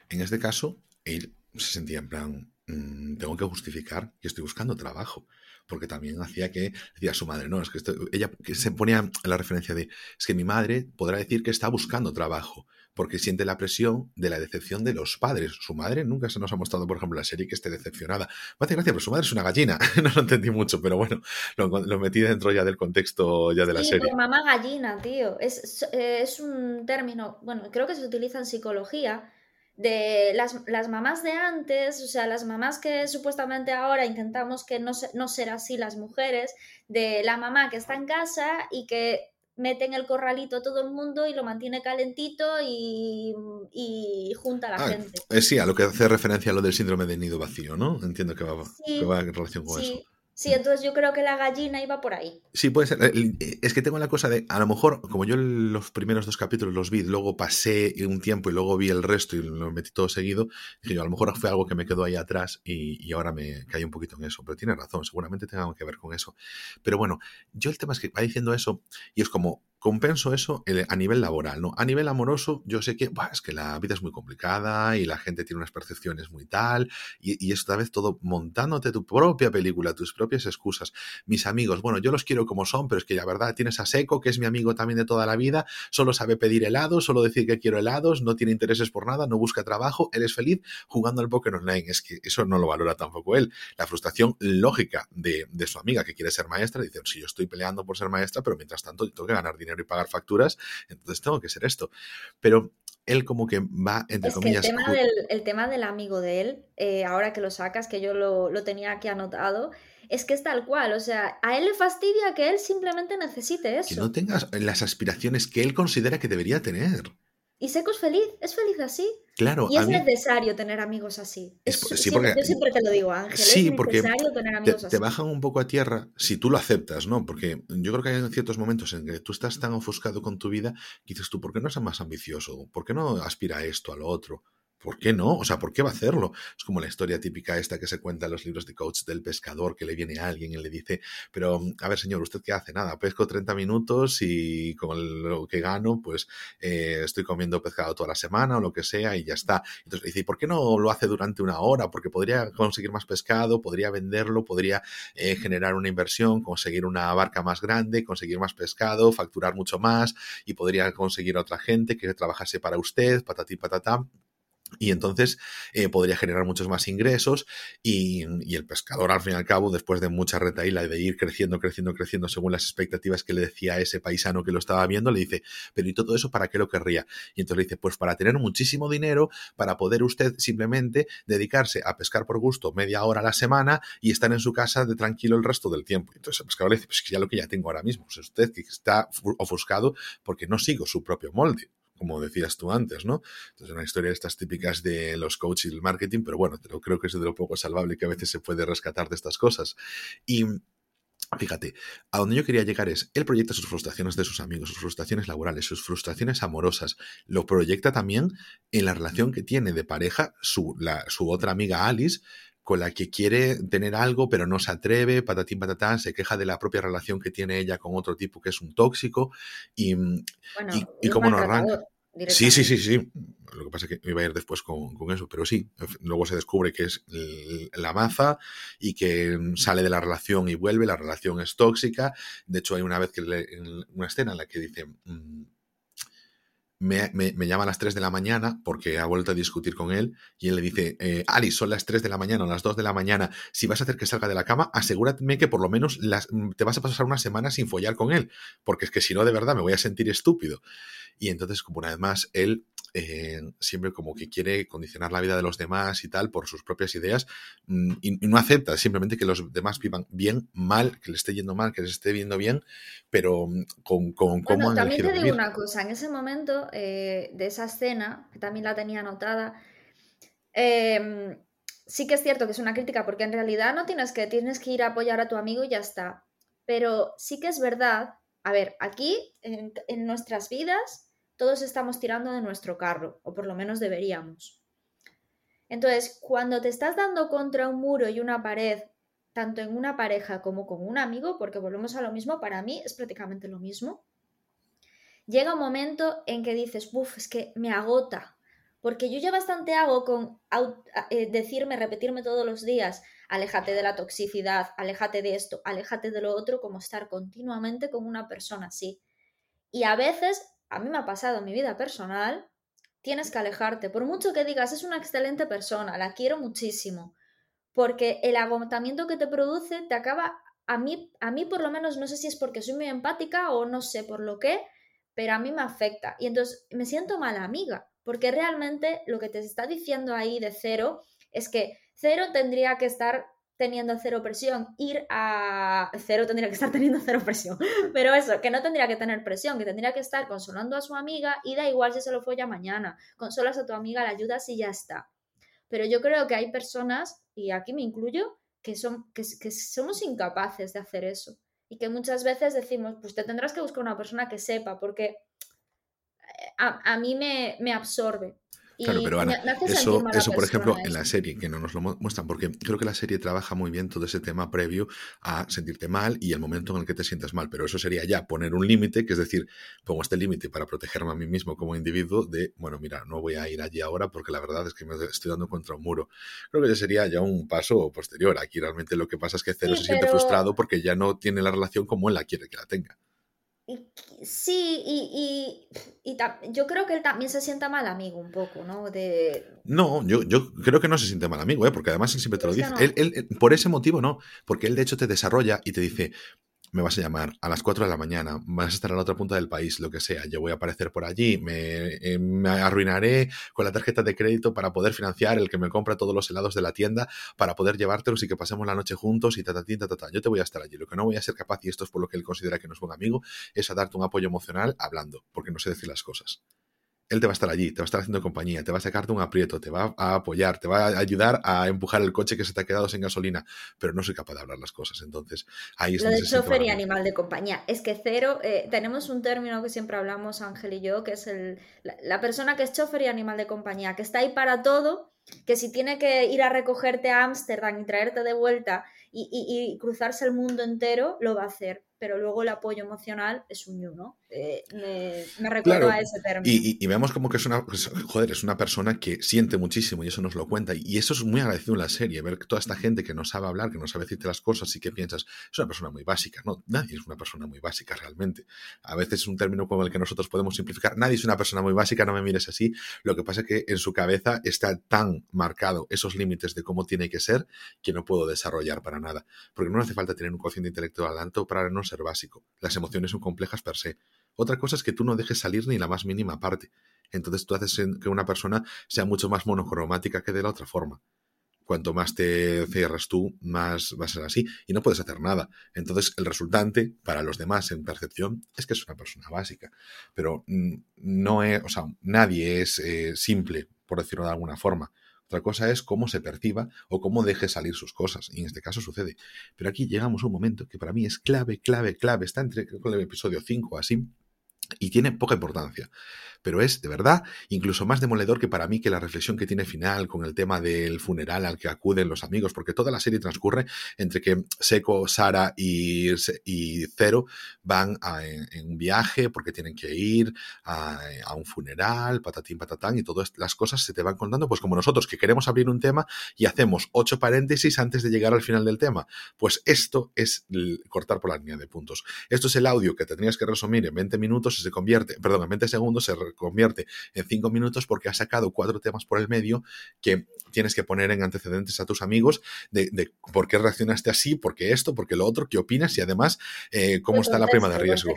S1: En este caso, él se sentía en plan, mm, tengo que justificar que estoy buscando trabajo porque también hacía que decía su madre, no, es que ella que se ponía la referencia de, es que mi madre podrá decir que está buscando trabajo, porque siente la presión de la decepción de los padres. Su madre nunca se nos ha mostrado, por ejemplo, la serie que esté decepcionada. Me hace gracia, pero su madre es una gallina. no lo entendí mucho, pero bueno, lo, metí dentro ya del contexto ya de la serie.
S2: mamá gallina, tío. Es, es un término, bueno, creo que se utiliza en psicología de las, las, mamás de antes, o sea, las mamás que supuestamente ahora intentamos que no, no ser así las mujeres, de la mamá que está en casa y que mete en el corralito a todo el mundo y lo mantiene calentito y, y junta a la ah, gente.
S1: Eh, sí, a lo que hace referencia a lo del síndrome de nido vacío, ¿no? Entiendo que va, que va en relación con eso.
S2: Sí, entonces yo creo que la gallina iba por ahí.
S1: Sí, puede ser. Eh, es que tengo la cosa de, a lo mejor, como yo los primeros dos capítulos los vi, luego pasé un tiempo y luego vi el resto y lo metí todo seguido, dije yo, a lo mejor fue algo que me quedó ahí atrás y, y ahora me caí un poquito en eso. Pero tiene razón, seguramente tenga que ver con eso. Pero bueno, yo el tema es que va diciendo eso y es como, compenso eso a nivel laboral, ¿no? A nivel amoroso, yo sé que es que la vida es muy complicada y la gente tiene unas percepciones muy tal, y, y esta vez todo montándote tu propia película, tus propias excusas. Mis amigos, bueno, yo los quiero como son, pero es que la verdad tienes a Seco, que es mi amigo también de toda la vida, solo sabe pedir helados, solo decir que quiero helados, no tiene intereses por nada, no busca trabajo, él es feliz jugando al póker online. Es que eso no lo valora tampoco él. La frustración lógica de, de su amiga que quiere ser maestra, dice, si yo estoy peleando por ser maestra, pero mientras tanto tengo que ganar dinero y pagar facturas, entonces tengo que ser esto. Pero él como que va, entre comillas...
S2: el, tema del, el tema del amigo de él, eh, ahora que lo sacas, que yo lo, lo tenía aquí anotado, es que es tal cual, o sea, a él le fastidia que él simplemente necesite eso.
S1: Que no tengas las aspiraciones que él considera que debería tener.
S2: Y Seco es feliz, es feliz así.
S1: Claro.
S2: Y es necesario tener amigos así. sí, porque, yo siempre te lo digo, Ángel. Sí, es porque necesario tener amigos
S1: te,
S2: así.
S1: te bajan un poco a tierra si tú lo aceptas, ¿no? Porque yo creo que hay ciertos momentos en que tú estás tan ofuscado con tu vida que dices tú, ¿por qué no seas más ambicioso? ¿Por qué no aspira a esto, a lo otro? ¿Por qué no? O sea, ¿por qué va a hacerlo? Es como la historia típica esta que se cuenta en los libros de coach del pescador que le viene a alguien y le dice, pero a ver señor, ¿usted qué hace? Nada, pesco 30 minutos y con lo que gano, pues eh, estoy comiendo pescado toda la semana o lo que sea y ya está. Entonces le dice, ¿y por qué no lo hace durante una hora? Porque podría conseguir más pescado, podría venderlo, podría eh, generar una inversión, conseguir una barca más grande, conseguir más pescado, facturar mucho más y podría conseguir otra gente que trabajase para usted, patatí, patatá y entonces eh, podría generar muchos más ingresos y, el pescador al fin y al cabo, después de mucha retaíla de ir creciendo, creciendo, creciendo según las expectativas que le decía ese paisano que lo estaba viendo, le dice, pero ¿y todo eso para qué lo querría? Y entonces le dice, pues para tener muchísimo dinero, para poder usted simplemente dedicarse a pescar por gusto media hora a la semana y estar en su casa de tranquilo el resto del tiempo. Entonces el pescador le dice, pues ya lo que ya tengo ahora mismo, es usted que está ofuscado porque no sigo su propio molde como decías tú antes, ¿no? Entonces, una historia de estas típicas de los coaches y el marketing, pero bueno, creo que es de lo poco salvable que a veces se puede rescatar de estas cosas. Y Fíjate, a donde yo quería llegar es, él proyecta sus frustraciones de sus amigos, sus frustraciones laborales, sus frustraciones amorosas, lo proyecta también en la relación que tiene de pareja su, la, su otra amiga Alice, con la que quiere tener algo pero no se atreve, patatín patatán, se queja de la propia relación que tiene ella con otro tipo que es un tóxico y,
S2: bueno,
S1: y, y cómo no arranca. Sí, sí, sí, sí. Lo que pasa es que iba a ir después con, con, eso, pero sí, luego se descubre que es la maza y que sale de la relación y vuelve, la relación es tóxica. De hecho, hay una vez que le, una escena en la que dice, mmm, me, me, me, llama a las 3 de la mañana porque ha vuelto a discutir con él y él le dice, eh, Alice, son las 3 de la mañana o las 2 de la mañana, si vas a hacer que salga de la cama, asegúrate que por lo menos las, te vas a pasar una semana sin follar con él, porque es que si no, de verdad, me voy a sentir estúpido. Y entonces, como una vez más, él eh, siempre como que quiere condicionar la vida de los demás y tal por sus propias ideas mm, y, y, no acepta simplemente que los demás vivan bien, mal, que le esté yendo mal, que les esté viendo bien, pero mm, con, con cómo
S2: bueno,
S1: han
S2: También te digo
S1: vivir.
S2: una cosa, en ese momento eh, de esa escena, que también la tenía anotada, eh, sí que es cierto que es una crítica porque en realidad no tienes que, tienes que ir a apoyar a tu amigo y ya está, pero sí que es verdad, a ver, aquí en, en nuestras vidas todos estamos tirando de nuestro carro, o por lo menos deberíamos. Entonces, cuando te estás dando contra un muro y una pared, tanto en una pareja como con un amigo, porque volvemos a lo mismo, para mí es prácticamente lo mismo, llega un momento en que dices, uff, es que me agota, porque yo ya bastante hago con eh, decirme, repetirme todos los días, aléjate de la toxicidad, aléjate de esto, aléjate de lo otro, como estar continuamente con una persona así. Y a veces a mí me ha pasado en mi vida personal, tienes que alejarte. Por mucho que digas, es una excelente persona, la quiero muchísimo, porque el agotamiento que te produce te acaba, a mí, a mí por lo menos, no sé si es porque soy muy empática o no sé por lo qué, pero a mí me afecta. Y entonces me siento mala amiga, porque realmente lo que te está diciendo ahí de cero es que cero tendría que estar teniendo cero presión, ir a cero tendría que estar teniendo cero presión, pero eso, que no tendría que tener presión, que tendría que estar consolando a su amiga y da igual si se lo fue ya mañana, consolas a tu amiga, la ayudas y ya está. Pero yo creo que hay personas, y aquí me incluyo, que, son, que, que somos incapaces de hacer eso y que muchas veces decimos, pues te tendrás que buscar una persona que sepa, porque a, a mí me absorbe.
S1: Claro, pero Ana, eso, eso por ejemplo, en la serie, que no nos lo muestran, porque creo que la serie trabaja muy bien todo ese tema previo a sentirte mal y el momento en el que te sientas mal, pero eso sería ya poner un límite, que es decir, pongo este límite para protegerme a mí mismo como individuo de, bueno, mira, no voy a ir allí ahora porque la verdad es que me estoy dando contra un muro. Creo que ese sería ya un paso posterior. Aquí realmente lo que pasa es que Cero se siente frustrado porque ya no tiene la relación como él la quiere que la tenga.
S2: Sí, y, yo creo que él también se sienta mal amigo un poco, ¿no? De...
S1: No, yo, yo creo que no se siente mal amigo, ¿eh? porque además él siempre te lo dice. él, por ese motivo no, porque él de hecho te desarrolla y te dice, me vas a llamar a las 4 de la mañana, vas a estar a la otra punta del país, lo que sea, yo voy a aparecer por allí, me, eh, me, arruinaré con la tarjeta de crédito para poder financiar el que me compra todos los helados de la tienda, para poder llevártelos y que pasemos la noche juntos y ta, ta, ta, ta. Yo te voy a estar allí. Lo que no voy a ser capaz, y esto es por lo que él considera que no es buen amigo, es a darte un apoyo emocional hablando, porque no sé decir las cosas él te va a estar allí, te va a estar haciendo compañía, te va a sacarte un aprieto, te va a apoyar, te va a ayudar a empujar el coche que se te ha quedado sin gasolina, pero no soy capaz de hablar las cosas. Entonces, ahí es
S2: Lo de chofer y animal de compañía. Es que cero, eh, tenemos un término que siempre hablamos, Ángel y yo, que es el, la, persona que es chofer y animal de compañía, que está ahí para todo, que si tiene que ir a recogerte a Ámsterdam y traerte de vuelta y cruzarse el mundo entero, lo va a hacer pero luego el apoyo emocional es un you, ¿no? Eh, me, recuerda a ese término.
S1: Y, vemos como que es una, pues, joder, es una persona que siente muchísimo y eso nos lo cuenta. Y eso es muy agradecido en la serie, ver toda esta gente que no sabe hablar, que no sabe decirte las cosas y que piensas, es una persona muy básica. No, nadie es una persona muy básica realmente. A veces es un término con el que nosotros podemos simplificar. Nadie es una persona muy básica, no me mires así. Lo que pasa es que en su cabeza está tan marcado esos límites de cómo tiene que ser que no puedo desarrollar para nada. Porque no hace falta tener un cociente intelectual alto para no ser básico. Las emociones son complejas per se. Otra cosa es que tú no dejes salir ni la más mínima parte. Entonces tú haces que una persona sea mucho más monocromática que de la otra forma. Cuanto más te cierras tú, más va a ser así. Y no puedes hacer nada. Entonces el resultante para los demás en percepción es que es una persona básica. Pero mm, no es, o sea, nadie es eh, simple, por decirlo de alguna forma. Otra cosa es cómo se perciba o cómo deje salir sus cosas. Y en este caso sucede. Pero aquí llegamos a un momento que para mí es clave, clave, clave. Está entre el episodio 5 así. Y tiene poca importancia pero es de verdad incluso más demoledor que para mí que la reflexión que tiene final con el tema del funeral al que acuden los amigos, porque toda la serie transcurre entre que Seco, Sara y, y Cero van en, un viaje porque tienen que ir a, un funeral, patatín, patatán, y todas las cosas se te van contando, pues como nosotros que queremos abrir un tema y hacemos ocho paréntesis antes de llegar al final del tema. Pues esto es cortar por la línea de puntos. Esto es el audio que tendrías que resumir en 20 minutos y se convierte, perdón, en 20 segundos se convierte en cinco minutos porque has sacado cuatro temas por el medio que tienes que poner en antecedentes a tus amigos de, por qué reaccionaste así, por qué esto, por qué lo otro, qué opinas y además eh, cómo está la prima de riesgo.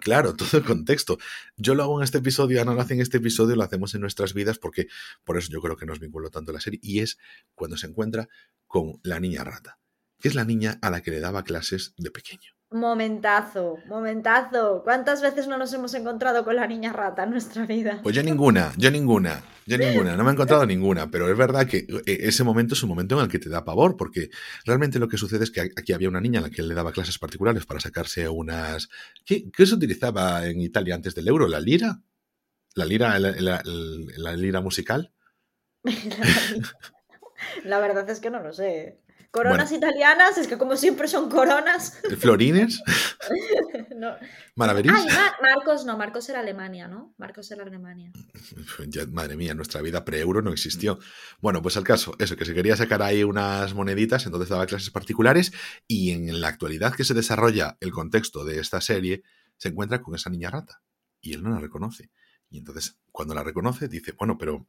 S1: Claro, todo el contexto. Yo lo hago en este episodio, Ana lo hace en este episodio, lo hacemos en nuestras vidas porque por eso yo creo que nos vinculó tanto la serie y es cuando se encuentra con la niña rata, que es la niña a la que le daba clases de pequeño.
S2: Momentazo, momentazo. ¿Cuántas veces no nos hemos encontrado con la niña rata en nuestra vida?
S1: Pues yo ninguna, yo ninguna, yo ninguna, no me he encontrado ninguna, pero es verdad que eh, ese momento es un momento en el que te da pavor, porque realmente lo que sucede es que aquí había una niña a la que le daba clases particulares para sacarse unas... ¿Qué, se utilizaba en Italia antes del euro? ¿La lira? ¿La lira, la, lira musical?
S2: la verdad es que no lo sé. Coronas italianas, es que como siempre son coronas.
S1: ¿Florines? no.
S2: Marcos no, Marcos era Alemania, ¿no? Marcos era Alemania.
S1: madre mía, nuestra vida pre-euro no existió. Bueno, pues el caso, eso, que se quería sacar ahí unas moneditas, entonces daba clases particulares y en la actualidad que se desarrolla el contexto de esta serie, se encuentra con esa niña rata y él no la reconoce. Y entonces, cuando la reconoce, dice, bueno, pero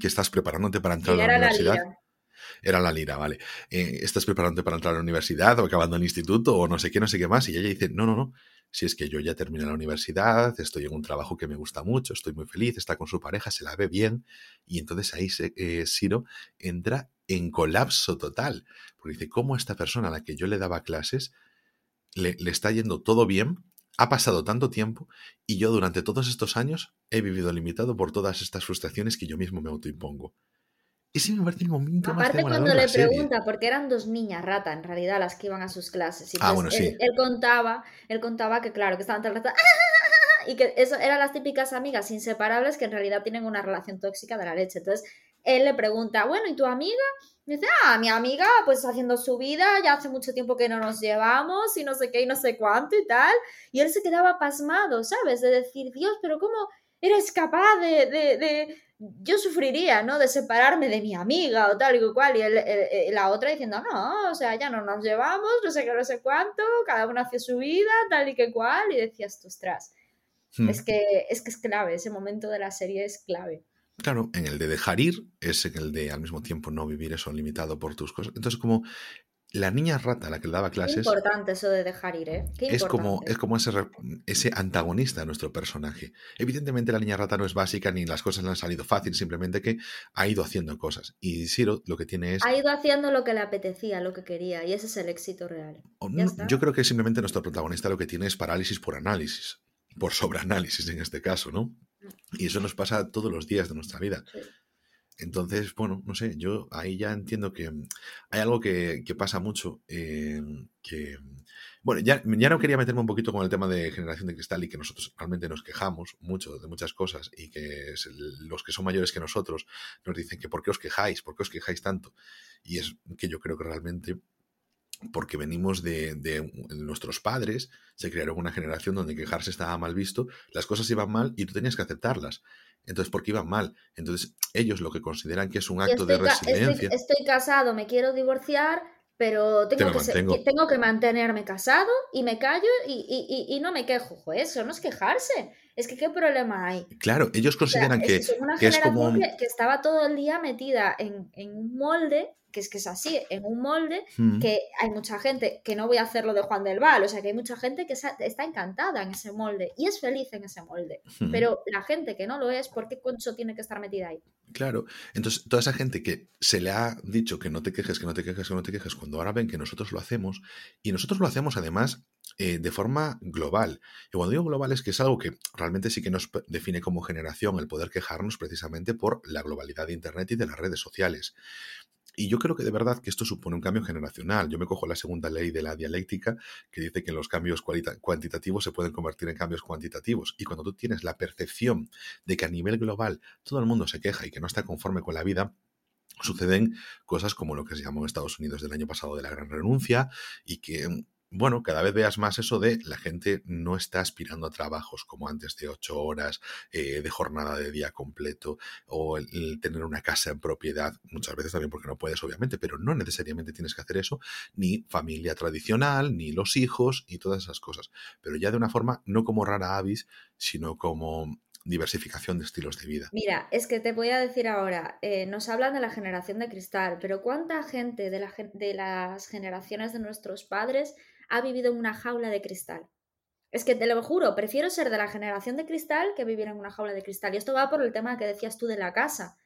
S1: ¿qué estás preparándote para entrar a la universidad? Era la lira, vale. Eh, ¿Estás preparándote para entrar a la universidad o acabando el instituto o no sé qué, no sé qué más? Y ella dice, no, no, no. Si es que yo ya terminé la universidad, estoy en un trabajo que me gusta mucho, estoy muy feliz, está con su pareja, se la ve bien. Y entonces ahí se, eh, Siro entra en colapso total. Porque dice, ¿cómo esta persona a la que yo le daba clases le, le está yendo todo bien? Ha pasado tanto tiempo y yo durante todos estos años he vivido limitado por todas estas frustraciones que yo mismo me autoimpongo. Ese me parece el momento
S2: Aparte cuando le pregunta, porque eran dos niñas rata en realidad las que iban a sus clases. Y ah, bueno, sí. él, contaba, él contaba que claro, que estaban todo el rato, y que eso eran las típicas amigas inseparables que en realidad tienen una relación tóxica de la leche. Entonces, él le pregunta, bueno, ¿y tu amiga? Y dice, ah, mi amiga, pues haciendo su vida, ya hace mucho tiempo que no nos llevamos y no sé qué y no sé cuánto y tal. Y él se quedaba pasmado, ¿sabes? De decir, Dios, pero ¿cómo eres capaz de, de, de... yo sufriría, ¿no? De separarme de mi amiga o tal y cual. Y la otra diciendo, no, o sea, ya no nos llevamos, no sé qué, no sé cuánto, cada uno hace su vida, tal y que cual. Y decías, ostras, hmm. es, que, es que es clave, ese momento de la serie es clave.
S1: Claro, en el de dejar ir es en el de al mismo tiempo no vivir eso limitado por tus cosas. Entonces, como la niña rata a la que le daba clases.
S2: Qué importante eso de dejar ir, ¿eh?
S1: es como, es como ese, ese antagonista de nuestro personaje. Evidentemente, la niña rata no es básica ni las cosas le han salido fácil, simplemente que ha ido haciendo cosas. Y Siro lo que tiene es.
S2: Ha ido haciendo lo que le apetecía, lo que quería, y ese es el éxito real.
S1: yo creo que simplemente nuestro protagonista lo que tiene es parálisis por análisis, por sobreanálisis en este caso, ¿no? Y eso nos pasa todos los días de nuestra vida. Entonces, bueno, no sé, yo ahí ya entiendo que mm, hay algo que, pasa mucho, eh, que, bueno, ya, ya, no quería meterme un poquito con el tema de generación de cristal y que nosotros realmente nos quejamos mucho de muchas cosas y que los que son mayores que nosotros nos dicen que ¿por qué os quejáis? ¿Por qué os quejáis tanto? Y es que yo creo que realmente porque venimos de, nuestros padres, se crearon una generación donde quejarse estaba mal visto, las cosas iban mal y tú tenías que aceptarlas. Entonces, ¿por qué iban mal? Entonces, ellos lo que consideran que es un acto de resiliencia.
S2: Estoy, casado, me quiero divorciar, pero tengo que, tengo que, mantenerme casado y me callo y, no me quejo. Eso no es quejarse. Es que qué problema hay.
S1: Claro, ellos consideran que,
S2: es, una que como. Que, estaba todo el día metida en, en un molde que es que es así, en un molde, mm. que hay mucha gente, que no voy a hacerlo de Juan del Val, o sea, que hay mucha gente que está encantada en ese molde y es feliz en ese molde. Mm. Pero la gente que no lo es, ¿por qué concho tiene que estar metida ahí?
S1: Claro, entonces toda esa gente que se le ha dicho que no te quejes, que no te quejes, que no te quejes, cuando ahora ven que nosotros lo hacemos, y nosotros lo hacemos además eh, de forma global. Y cuando digo global es que es algo que realmente sí que nos define como generación el poder quejarnos precisamente por la globalidad de Internet y de las redes sociales. Y yo creo que de verdad que esto supone un cambio generacional. Yo me cojo la segunda ley de la dialéctica que dice que los cambios cuantitativos se pueden convertir en cambios cuantitativos. Y cuando tú tienes la percepción de que a nivel global todo el mundo se queja y que no está conforme con la vida, suceden cosas como lo que se llamó en Estados Unidos del año pasado de la gran renuncia y que bueno, cada vez veas más eso de la gente no está aspirando a trabajos como antes de ocho horas, eh, de jornada de día completo, o el, tener una casa en propiedad, muchas veces también porque no puedes, obviamente, pero no necesariamente tienes que hacer eso, ni familia tradicional, ni los hijos, y todas esas cosas. Pero ya de una forma, no como rara avis, sino como diversificación de estilos de vida.
S2: Mira, es que te voy a decir ahora, eh, nos hablan de la generación de cristal, pero ¿cuánta gente de, de las generaciones de nuestros padres ha vivido en una jaula de cristal. Es que te lo juro, prefiero ser de la generación de cristal que vivir en una jaula de cristal. Y esto va por el tema que decías tú de la casa.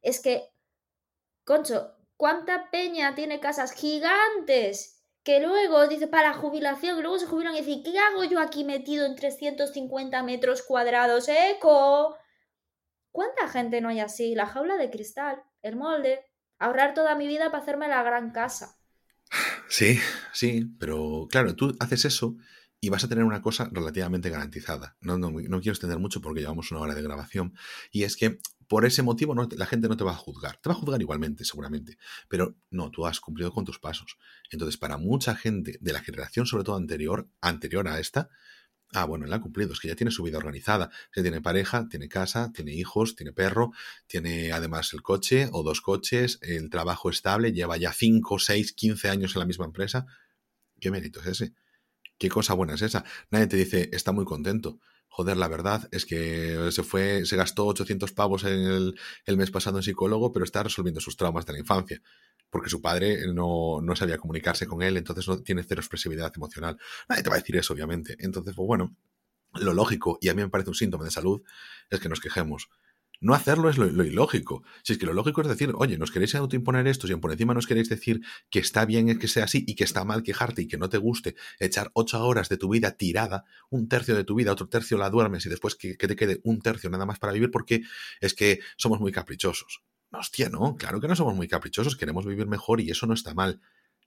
S2: Es que, Concho, ¿cuánta peña tiene casas gigantes? Que luego dice para jubilación, luego se jubilan y dicen, ¿qué hago yo aquí metido en 350 metros cuadrados? ¡Eco! ¿Cuánta gente no hay así? La jaula de cristal, el molde, ahorrar toda mi vida para hacerme la gran casa.
S1: Sí, sí, pero claro, tú haces eso y vas a tener una cosa relativamente garantizada. No, no, no quiero extender mucho porque llevamos una hora de grabación. Y es que por ese motivo la gente no te va a juzgar. Te va a juzgar igualmente, seguramente. Pero no, tú has cumplido con tus pasos. Entonces, para mucha gente de la generación, sobre todo anterior, anterior a esta, Ah, bueno, él ha cumplido, es que ya tiene su vida organizada. Ya tiene pareja, tiene casa, tiene hijos, tiene perro, tiene además el coche o dos coches, el trabajo estable, lleva ya 5, 6, 15 años en la misma empresa. ¿Qué mérito es ese? ¿Qué cosa buena es esa? Nadie te dice, está muy contento. Joder, la verdad es que se fue, se gastó 800 pavos en el, el mes pasado en psicólogo, pero está resolviendo sus traumas de la infancia porque su padre no, no, sabía comunicarse con él, entonces no tiene cero expresividad emocional. Nadie te va a decir eso, obviamente. Entonces, pues bueno, lo lógico, y a mí me parece un síntoma de salud, es que nos quejemos. No hacerlo es lo, ilógico. Si es que lo lógico es decir, oye, nos queréis autoimponer esto, y por encima nos queréis decir que está bien que sea así y que está mal quejarte y que no te guste echar ocho horas de tu vida tirada, un tercio de tu vida, otro tercio la duermes y después que te quede un tercio nada más para vivir porque es que somos muy caprichosos. Hostia, no, claro que no somos muy caprichosos, queremos vivir mejor y eso no está mal.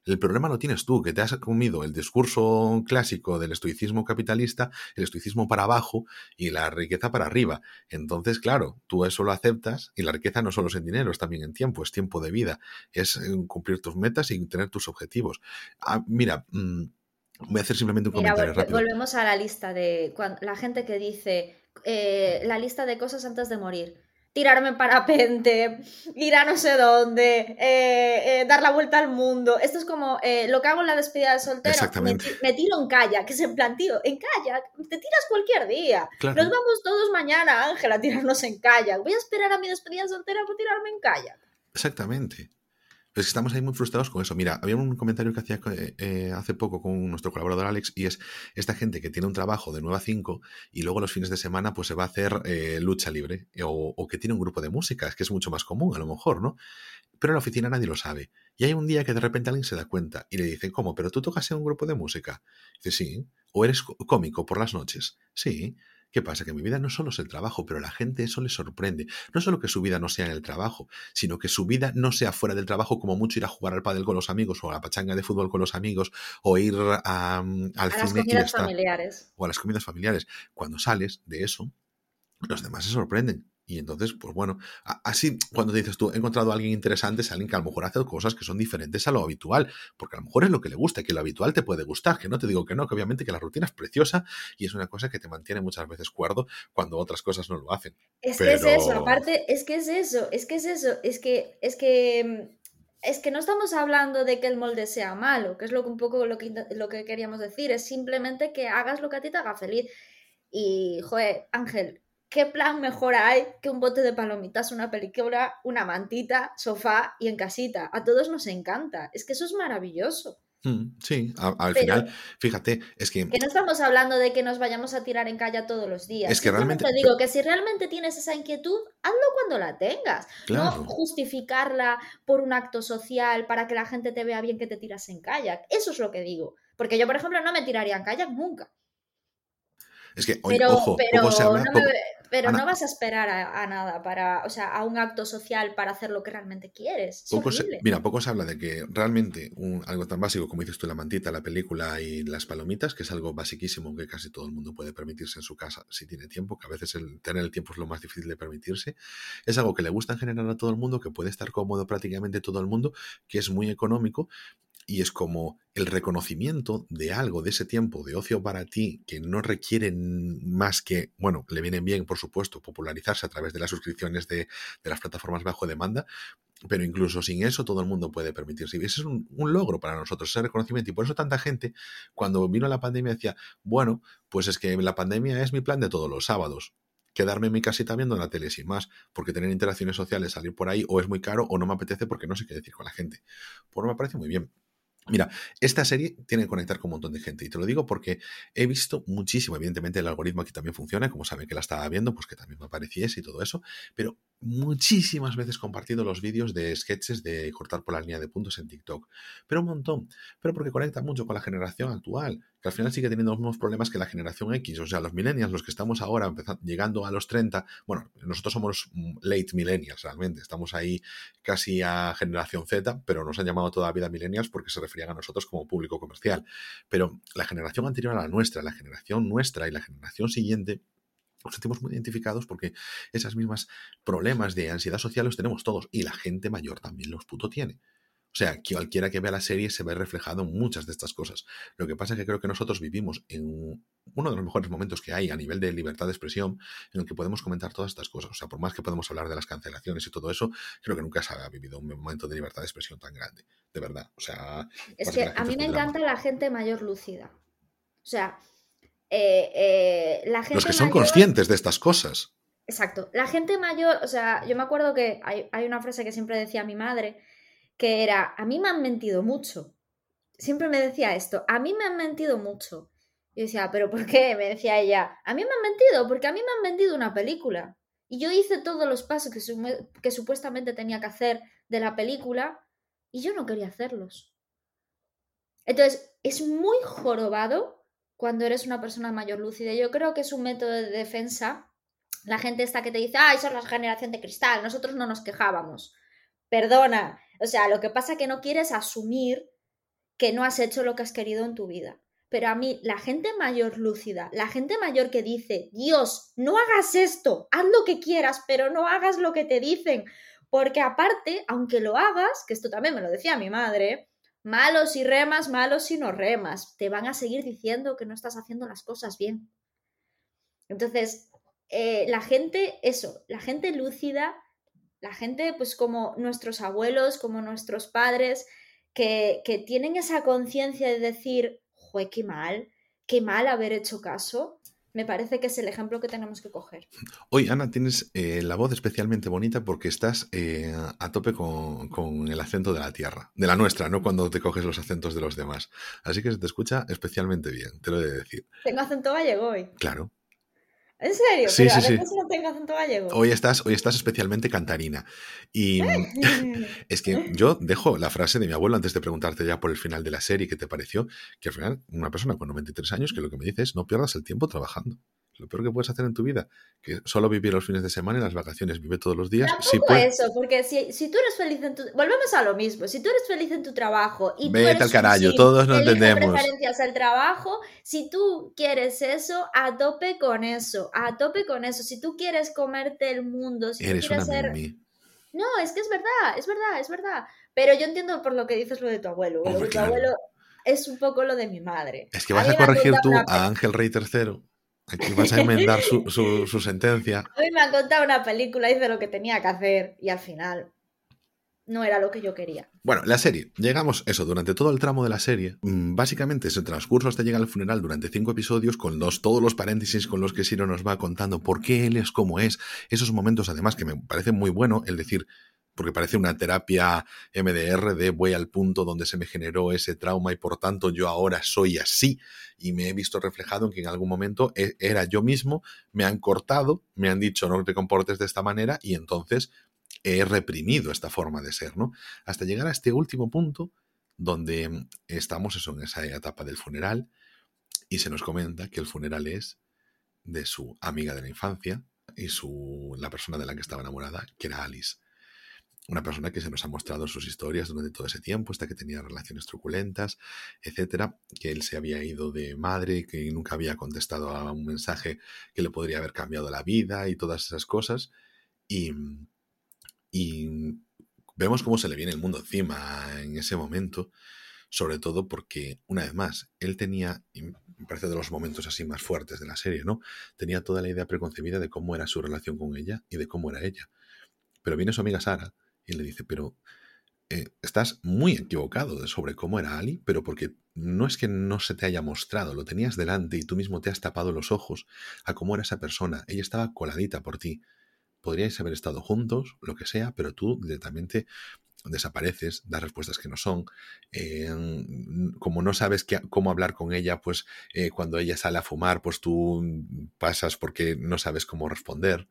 S1: El problema lo tienes tú, que te has comido el discurso clásico del estoicismo capitalista, el estoicismo para abajo y la riqueza para arriba. Entonces, claro, tú eso lo aceptas y la riqueza no solo es en dinero, es también en tiempo, es tiempo de vida, es eh, cumplir tus metas y tener tus objetivos. Ah, mira, mm, voy a hacer simplemente un comentario rápido.
S2: Volvemos a la lista de la gente que dice eh, la lista de cosas antes de morir tirarme en parapente, ir a no sé dónde, eh, eh, dar la vuelta al mundo. Esto es como eh, lo que hago en la despedida de soltero.
S1: Exactamente.
S2: Me, tiro en kayak, que es en plan, tío, en kayak, te tiras cualquier día. Nos vamos todos mañana, Ángel, a tirarnos en kayak. Voy a esperar a mi despedida de soltera para tirarme en kayak.
S1: Exactamente. Estamos ahí muy frustrados con eso. Mira, había un comentario que hacía eh, eh, hace poco con nuestro colaborador Alex y es esta gente que tiene un trabajo de 9 a 5 y luego los fines de semana pues se va a hacer eh, lucha libre o, que tiene un grupo de música, es que es mucho más común a lo mejor, ¿no? Pero en la oficina nadie lo sabe. Y hay un día que de repente alguien se da cuenta y le dice, ¿cómo? ¿Pero tú tocas en un grupo de música? dice, sí. ¿O eres cómico por las noches? Sí. ¿Qué pasa? Que mi vida no solo es el trabajo, pero a la gente eso le sorprende. No solo que su vida no sea en el trabajo, sino que su vida no sea fuera del trabajo, como mucho ir a jugar al pádel con los amigos, o a la pachanga de fútbol con los amigos, o ir a, mm, al
S2: a cine. Las familiares.
S1: O a las comidas familiares. Cuando sales de eso, los demás se sorprenden. Y entonces, pues bueno, así cuando dices tú, he encontrado a alguien interesante, es alguien que a lo mejor hace cosas que son diferentes a lo habitual, porque a lo mejor es lo que le gusta, que lo habitual te puede gustar, que no te digo que no, que obviamente que la rutina es preciosa y es una cosa que te mantiene muchas veces cuerdo cuando otras cosas no lo hacen.
S2: Es que es eso, aparte, es que es eso, es que es eso, es que, es que es que no estamos hablando de que el molde sea malo, que es lo que un poco lo que, lo que queríamos decir, es simplemente que hagas lo que a ti te haga feliz. Y, joder, Ángel, ¿qué plan mejor hay que un bote de palomitas, una película, una mantita, sofá y en casita? A todos nos encanta. Es que eso es maravilloso.
S1: Mm, sí, al final, fíjate, es que...
S2: Que no estamos hablando de que nos vayamos a tirar en calle todos los días.
S1: Es que realmente...
S2: Te digo que si realmente tienes esa inquietud, hazlo cuando la tengas. No justificarla por un acto social para que la gente te vea bien que te tiras en kayak. Eso es lo que digo. Porque yo, por ejemplo, no me tiraría en kayak nunca.
S1: Es que, pero, ojo, poco se habla,
S2: pero no vas a esperar a, nada para, o sea, a un acto social para hacer lo que realmente quieres.
S1: mira, poco se habla de que realmente algo tan básico como dices tú, la mantita, la película y las palomitas, que es algo basiquísimo que casi todo el mundo puede permitirse en su casa si tiene tiempo, que a veces el tener el tiempo es lo más difícil de permitirse, es algo que le gusta en general a todo el mundo, que puede estar cómodo prácticamente todo el mundo, que es muy económico y es como el reconocimiento de algo de ese tiempo de ocio para ti que no requiere más que, bueno, le vienen bien, por supuesto, popularizarse a través de las suscripciones de, las plataformas bajo demanda, pero incluso sin eso todo el mundo puede permitirse. Y ese es un, logro para nosotros, ese reconocimiento. Y por eso tanta gente, cuando vino la pandemia, decía, bueno, pues es que la pandemia es mi plan de todos los sábados quedarme en mi casita viendo la tele sin más, porque tener interacciones sociales, salir por ahí, o es muy caro o no me apetece porque no sé qué decir con la gente. Pues me parece muy bien. Mira, esta serie tiene que conectar con un montón de gente y te lo digo porque he visto muchísimo, evidentemente el algoritmo aquí también funciona, como saben que la estaba viendo, pues que también me apareciese y todo eso, pero muchísimas veces compartido los vídeos de sketches de cortar por la línea de puntos en TikTok, pero un montón, pero porque conecta mucho con la generación actual, que al final sigue teniendo los mismos problemas que la generación X, o sea, los millennials, los que estamos ahora empezando, llegando a los 30, bueno, nosotros somos late millennials realmente, estamos ahí casi a generación Z, pero nos han llamado toda la vida millennials porque se referían a nosotros como público comercial, pero la generación anterior a la nuestra, la generación nuestra y la generación siguiente nos sentimos muy identificados porque esas mismas problemas de ansiedad social los tenemos todos y la gente mayor también los puto tiene. O sea, cualquiera que vea la serie se ve reflejado en muchas de estas cosas. Lo que pasa es que creo que nosotros vivimos en uno de los mejores momentos que hay a nivel de libertad de expresión en el que podemos comentar todas estas cosas. O sea, por más que podemos hablar de las cancelaciones y todo eso, creo que nunca se ha vivido un momento de libertad de expresión tan grande. De verdad. O sea.
S2: Es que a mí me encanta la gente mayor lúcida. O sea, eh, eh, la gente
S1: Los que son conscientes de estas cosas.
S2: Exacto. La gente mayor, o sea, yo me acuerdo que hay, una frase que siempre decía mi madre, que era, a mí me han mentido mucho. Siempre me decía esto, a mí me han mentido mucho. Y yo decía, ¿pero por qué? Me decía ella, a mí me han mentido, porque a mí me han vendido una película. Y yo hice todos los pasos que, que supuestamente tenía que hacer de la película y yo no quería hacerlos. Entonces, es muy jorobado cuando eres una persona mayor lúcida. Yo creo que es un método de defensa. La gente está que te dice, ah, eso es la generación de cristal, nosotros no nos quejábamos. Perdona. O sea, lo que pasa es que no quieres asumir que no has hecho lo que has querido en tu vida. Pero a mí, la gente mayor lúcida, la gente mayor que dice, Dios, no hagas esto, haz lo que quieras, pero no hagas lo que te dicen. Porque aparte, aunque lo hagas, que esto también me lo decía mi madre, malos y remas, malos y no remas, te van a seguir diciendo que no estás haciendo las cosas bien. Entonces, eh, la gente, eso, la gente lúcida, la gente pues como nuestros abuelos, como nuestros padres, que, que tienen esa conciencia de decir, jue, qué mal, qué mal haber hecho caso, me parece que es el ejemplo que tenemos que coger.
S1: Hoy, Ana, tienes eh, la voz especialmente bonita porque estás eh, a tope con, con, el acento de la tierra, de la nuestra, no cuando te coges los acentos de los demás. Así que se te escucha especialmente bien, te lo he de decir.
S2: Tengo acento gallego hoy.
S1: Claro.
S2: ¿En serio?
S1: Sí,
S2: Pero
S1: sí,
S2: a veces no tengo acento gallego.
S1: Hoy estás, hoy estás especialmente cantarina. Y es que yo dejo la frase de mi abuelo antes de preguntarte ya por el final de la serie qué te pareció, que al final una persona con 93 años que lo que me dice es no pierdas el tiempo trabajando. Lo peor que puedes hacer en tu vida, que solo vivir los fines de semana y las vacaciones, vive todos los días.
S2: Tampoco si puedes... eso, porque si, si, tú eres feliz en tu... Volvemos a lo mismo, si tú eres feliz en tu trabajo y
S1: Vete
S2: tú eres
S1: al carajo, todos no
S2: elige
S1: entendemos.
S2: preferencias al trabajo, si tú quieres eso, a tope con eso, a tope con eso. Si tú quieres comerte el mundo, si
S1: Eres
S2: tú quieres
S1: una
S2: ser...
S1: mimi.
S2: No, es que es verdad, es verdad, es verdad. Pero yo entiendo por lo que dices lo de tu abuelo. Lo de tu
S1: claro.
S2: abuelo es un poco lo de mi madre.
S1: Es que vas a corregir tú a Ángel Rey III. Aquí vas a enmendar su, su- su sentencia.
S2: A mí me han contado una película, hice lo que tenía que hacer y al final no era lo que yo quería.
S1: Bueno, la serie. Llegamos, eso, durante todo el tramo de la serie. mm, Básicamente es el transcurso hasta llegar al funeral durante cinco episodios con los, todos los paréntesis con los que Siro nos va contando por qué él es como es. Esos momentos, además, que me parece muy bueno el decir, porque parece una terapia MDR de voy al punto donde se me generó ese trauma y por tanto yo ahora soy así y me he visto reflejado en que en algún momento e- era yo mismo, me han cortado, me han dicho no te comportes de esta manera y entonces he reprimido esta forma de ser, ¿no? Hasta llegar a este último punto donde estamos eso, en esa etapa del funeral y se nos comenta que el funeral es de su amiga de la infancia y su, la persona de la que estaba enamorada, que era Alice. Una persona que se nos ha mostrado sus historias durante todo ese tiempo, hasta que tenía relaciones truculentas, etcétera, que él se había ido de madre, que nunca había contestado a un mensaje que le podría haber cambiado la vida y todas esas cosas. Y, y vemos cómo se le viene el mundo encima en ese momento, sobre todo porque, una vez más, él tenía, me parece de los momentos así más fuertes de la serie, ¿no? Tenía toda la idea preconcebida de cómo era su relación con ella y de cómo era ella. Pero viene su amiga Sara y le dice, pero eh, estás muy equivocado sobre cómo era Ali, pero porque no es que no se te haya mostrado, lo tenías delante y tú mismo te has tapado los ojos a cómo era esa persona. Ella estaba coladita por ti. Podríais haber estado juntos, lo que sea, pero tú directamente desapareces, das respuestas que no son. eh, como no sabes qué- cómo hablar con ella, pues eh, cuando ella sale a fumar, pues tú pasas porque no sabes cómo responder.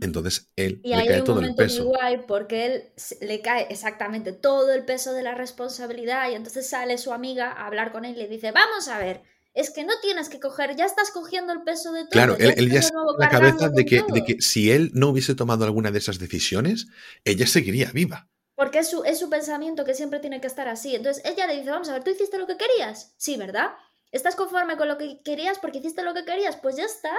S1: Entonces él
S2: Y
S1: le
S2: ahí hay
S1: cae
S2: un
S1: todo el
S2: momento muy
S1: peso.
S2: guay porque él le cae exactamente todo el peso de la responsabilidad y entonces sale su amiga a hablar con él y le dice, vamos a ver, es que no tienes que coger, ya estás cogiendo el peso de todo.
S1: Claro, él, él ya está la cabeza de que,
S2: todo".
S1: de que si él no hubiese tomado alguna de esas decisiones, ella seguiría viva.
S2: Porque es su, es su pensamiento que siempre tiene que estar así. Entonces ella le dice, vamos a ver, ¿tú hiciste lo que querías? Sí, ¿verdad? ¿Estás conforme con lo que querías porque hiciste lo que querías? Pues ya está.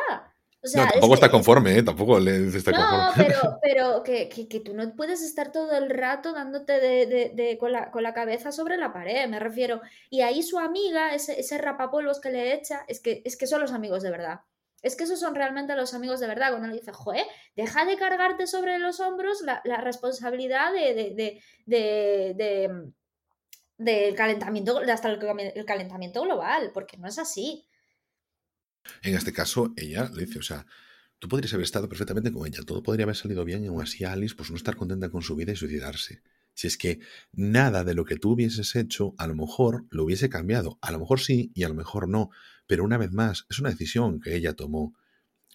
S2: O sea,
S1: no,
S2: es
S1: tampoco
S2: que-
S1: está
S2: es-
S1: conforme, ¿eh? Tampoco le está
S2: No,
S1: conforme.
S2: pero, pero que, que- que tú no puedes estar todo el rato dándote de, de- de- con, la, con la cabeza sobre la pared, me refiero. Y ahí su amiga, ese, ese rapapolvos que le echa, es que, es que son los amigos de verdad. Es que esos son realmente los amigos de verdad. Cuando le dice, joder, deja de cargarte sobre los hombros la, la responsabilidad de, de, de, de- de- del calentamiento, hasta el, el calentamiento global, porque no es así.
S1: En este caso, ella le dice, o sea, tú podrías haber estado perfectamente con ella, todo podría haber salido bien y aún así Alice, pues no estar contenta con su vida y suicidarse. Si es que nada de lo que tú hubieses hecho, a lo mejor lo hubiese cambiado. A lo mejor sí y a lo mejor no. Pero una vez más, es una decisión que ella tomó.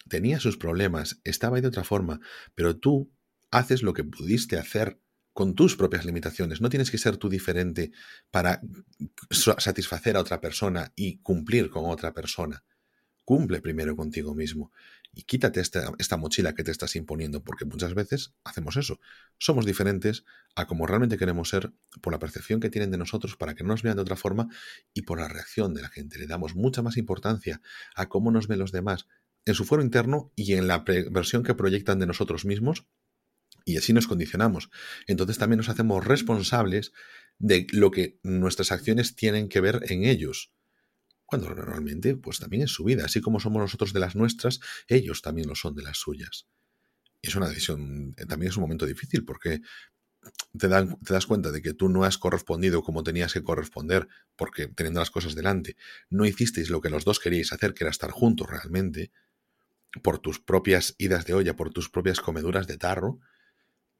S1: Tenía sus problemas, estaba ahí de otra forma, pero tú haces lo que pudiste hacer con tus propias limitaciones. No tienes que ser tú diferente para sa- satisfacer a otra persona y cumplir con otra persona. Cumple primero contigo mismo. y quítate esta, esta, mochila que te estás imponiendo, porque muchas veces hacemos eso. Somos diferentes a como realmente queremos ser por la percepción que tienen de nosotros para que no nos vean de otra forma y por la reacción de la gente. Le damos mucha más importancia a cómo nos ven los demás en su foro interno y en la versión que proyectan de nosotros mismos y así nos condicionamos. Entonces también nos hacemos responsables de lo que nuestras acciones tienen que ver en ellos. Cuando normalmente, pues también es su vida. Así como somos nosotros de las nuestras, ellos también lo son de las suyas. Es una decisión, eh, también es un momento difícil porque te, te das cuenta de que tú no has correspondido como tenías que corresponder, porque teniendo las cosas delante, no hicisteis lo que los dos queríais hacer, que era estar juntos realmente, por tus propias idas de olla, por tus propias comeduras de tarro,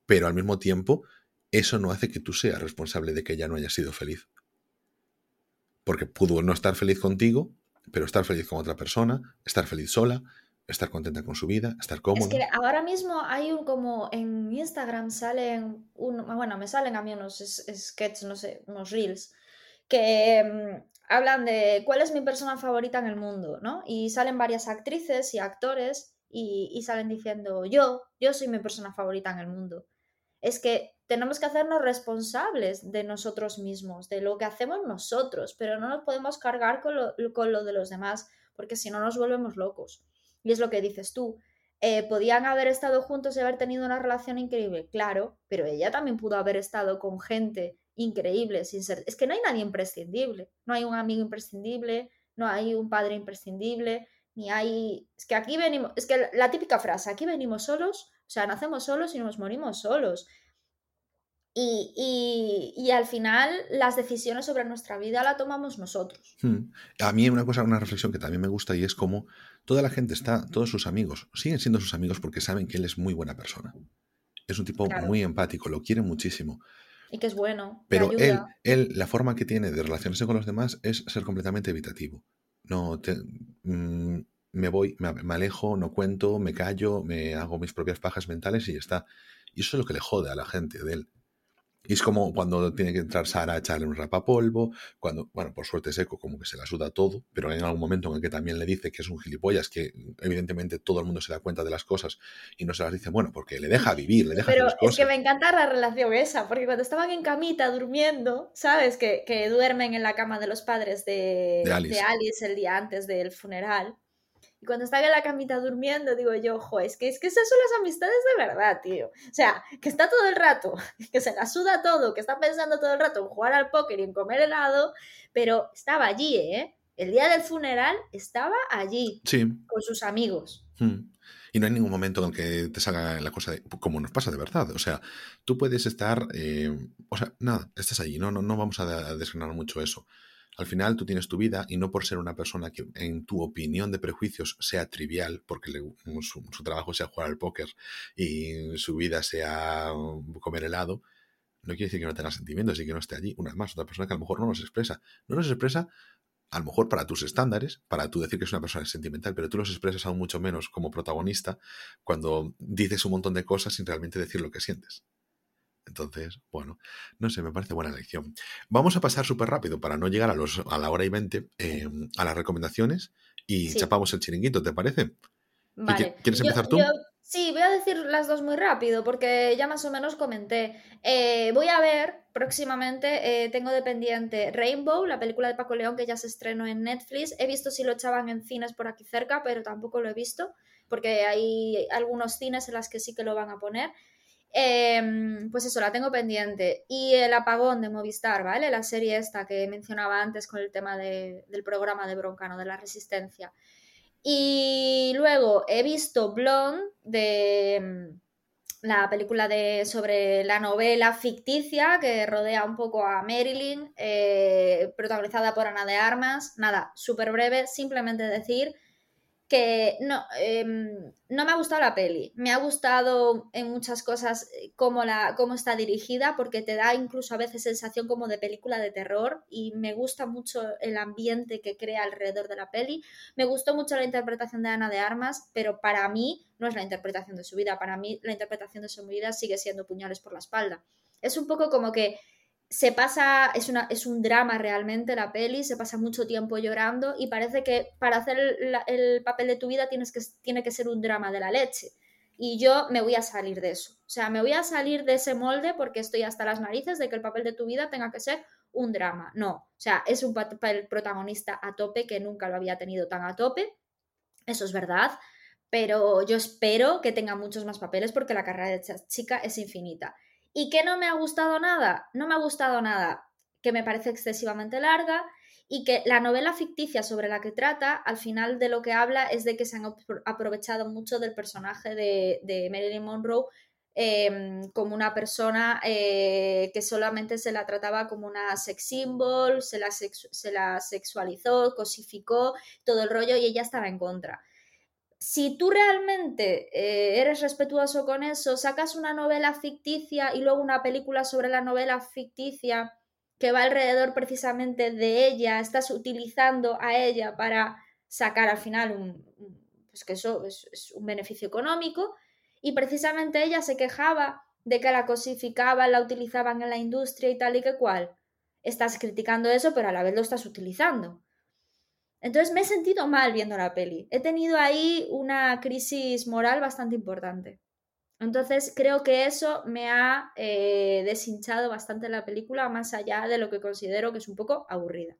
S1: pero al mismo tiempo eso no hace que tú seas responsable de que ella no haya sido feliz. Porque pudo no estar feliz contigo, pero estar feliz con otra persona, estar feliz sola, estar contenta con su vida, estar cómoda. Es
S2: que ahora mismo hay un como en Instagram salen, un, bueno, me salen a mí unos sketches, no sé, unos reels, que mm, hablan de cuál es mi persona favorita en el mundo, ¿no? Y salen varias actrices y actores y, y salen diciendo, yo, yo soy mi persona favorita en el mundo es que tenemos que hacernos responsables de nosotros mismos, de lo que hacemos nosotros, pero no nos podemos cargar con lo, con lo de los demás, porque si no nos volvemos locos. Y es lo que dices tú. Eh, ¿Podían haber estado juntos y haber tenido una relación increíble? Claro, pero ella también pudo haber estado con gente increíble sin ser... Es que no hay nadie imprescindible, no hay un amigo imprescindible, no hay un padre imprescindible, ni hay... Es que aquí venimos, es que la típica frase, aquí venimos solos o sea, nacemos solos y nos morimos solos. Y, al final las decisiones sobre nuestra vida la tomamos nosotros.
S1: Hmm. A mí una cosa, una reflexión que también me gusta y es como toda la gente está, todos sus amigos, siguen siendo sus amigos porque saben que él es muy buena persona. Es un tipo muy empático, lo quiere muchísimo.
S2: Y que es bueno.
S1: Pero él, él, la forma que tiene de relacionarse con los demás es ser completamente evitativo. No, te, mm, me voy, me, alejo, no cuento, me callo, me hago mis propias pajas mentales y ya está. Y eso es lo que le jode a la gente de él. Y es como cuando tiene que entrar Sara a echarle un rapapolvo, cuando, bueno, por suerte seco, como que se la suda todo, pero en algún momento en el que también le dice que es un gilipollas, que evidentemente todo el mundo se da cuenta de las cosas y no se las dice, bueno, porque le deja vivir, le deja
S2: Pero
S1: hacer las cosas.
S2: es que me encanta la relación esa, porque cuando estaban en camita durmiendo, ¿sabes? Que, que duermen en la cama de los padres de, de, Alice. de Alice el día antes del funeral y cuando está en la camita durmiendo, digo yo, ojo, es que, es que esas son las amistades de verdad, tío. O sea, que está todo el rato, que se la suda todo, que está pensando todo el rato en jugar al póker y en comer helado, pero estaba allí, ¿eh? El día del funeral estaba allí,
S1: sí.
S2: con sus amigos.
S1: Hmm. Y no hay ningún momento en el que te salga la cosa de, como nos pasa de verdad. O sea, tú puedes estar, eh, o sea, nada, estás allí, no, no, no vamos a desgranar mucho eso. Al final tú tienes tu vida y no por ser una persona que en tu opinión de prejuicios sea trivial, porque su, trabajo sea jugar al póker y su vida sea comer helado, no quiere decir que no tenga sentimientos y que no esté allí. Una vez más, otra persona que a lo mejor no nos expresa. No nos expresa a lo mejor para tus estándares, para tú decir que es una persona sentimental, pero tú los expresas aún mucho menos como protagonista cuando dices un montón de cosas sin realmente decir lo que sientes. Entonces, bueno, no sé, me parece buena lección. Vamos a pasar súper rápido para no llegar a, los, a la hora y veinte em, a las recomendaciones y chapamos el chiringuito, ¿te parece?
S2: Vale.
S1: ¿Quieres empezar tú?
S2: sí, voy a decir las dos muy rápido porque ya más o menos comenté. Eh, voy a ver próximamente, eh, tengo de pendiente Rainbow, la película de Paco León que ya se estrenó en Netflix. He visto si lo echaban en cines por aquí cerca, pero tampoco lo he visto porque hay algunos cines en las que sí que lo van a poner. Em, pues eso, la tengo pendiente. Y el apagón de Movistar, ¿vale? La serie esta que mencionaba antes con el tema del programa de Broncano, de la resistencia. Y luego he visto Blonde de em, la película de, sobre la novela ficticia que rodea un poco a Marilyn, eh, protagonizada por Ana de Armas. Nada, súper breve, simplemente decir que no, em, no me ha gustado la peli. Me ha gustado en muchas cosas eh, cómo, la, cómo está dirigida, porque te da incluso a veces sensación como de película de terror y me gusta mucho el ambiente que crea alrededor de la peli. Me gustó mucho la interpretación de Ana de Armas, pero para mí no es la interpretación de su vida. Para mí la interpretación de su vida sigue siendo puñales por la espalda. Es un poco como que se pasa, es, una, es un drama realmente la peli, se pasa mucho tiempo llorando y parece que para hacer el, papel de tu vida tienes que, tiene que ser un drama de la leche. Y yo me voy a salir de eso. O sea, me voy a salir de ese molde porque estoy hasta las narices de que el papel de tu vida tenga que ser un drama. No, o sea, es un papel protagonista a tope que nunca lo había tenido tan a tope. Eso es verdad. Pero yo espero que tenga muchos más papeles porque la carrera de esta chica es infinita. ¿Y qué no me ha gustado nada? No me ha gustado nada que me parece excesivamente larga y que la novela ficticia sobre la que trata, al final de lo que habla es de que se han aprovechado mucho del personaje de, Marilyn Monroe em, como una persona eh, que solamente se la trataba como una sex symbol, se la, se la sexualizó, cosificó, todo el rollo y ella estaba en contra si tú realmente eh, eres respetuoso con eso, sacas una novela ficticia y luego una película sobre la novela ficticia que va alrededor precisamente de ella, estás utilizando a ella para sacar al final un, pues que eso es, un beneficio económico y precisamente ella se quejaba de que la cosificaban, la utilizaban en la industria y tal y que cual. Estás criticando eso, pero a la vez lo estás utilizando. Entonces me he sentido mal viendo la peli. He tenido ahí una crisis moral bastante importante. Entonces creo que eso me ha eh, deshinchado bastante la película, más allá de lo que considero que es un poco aburrida.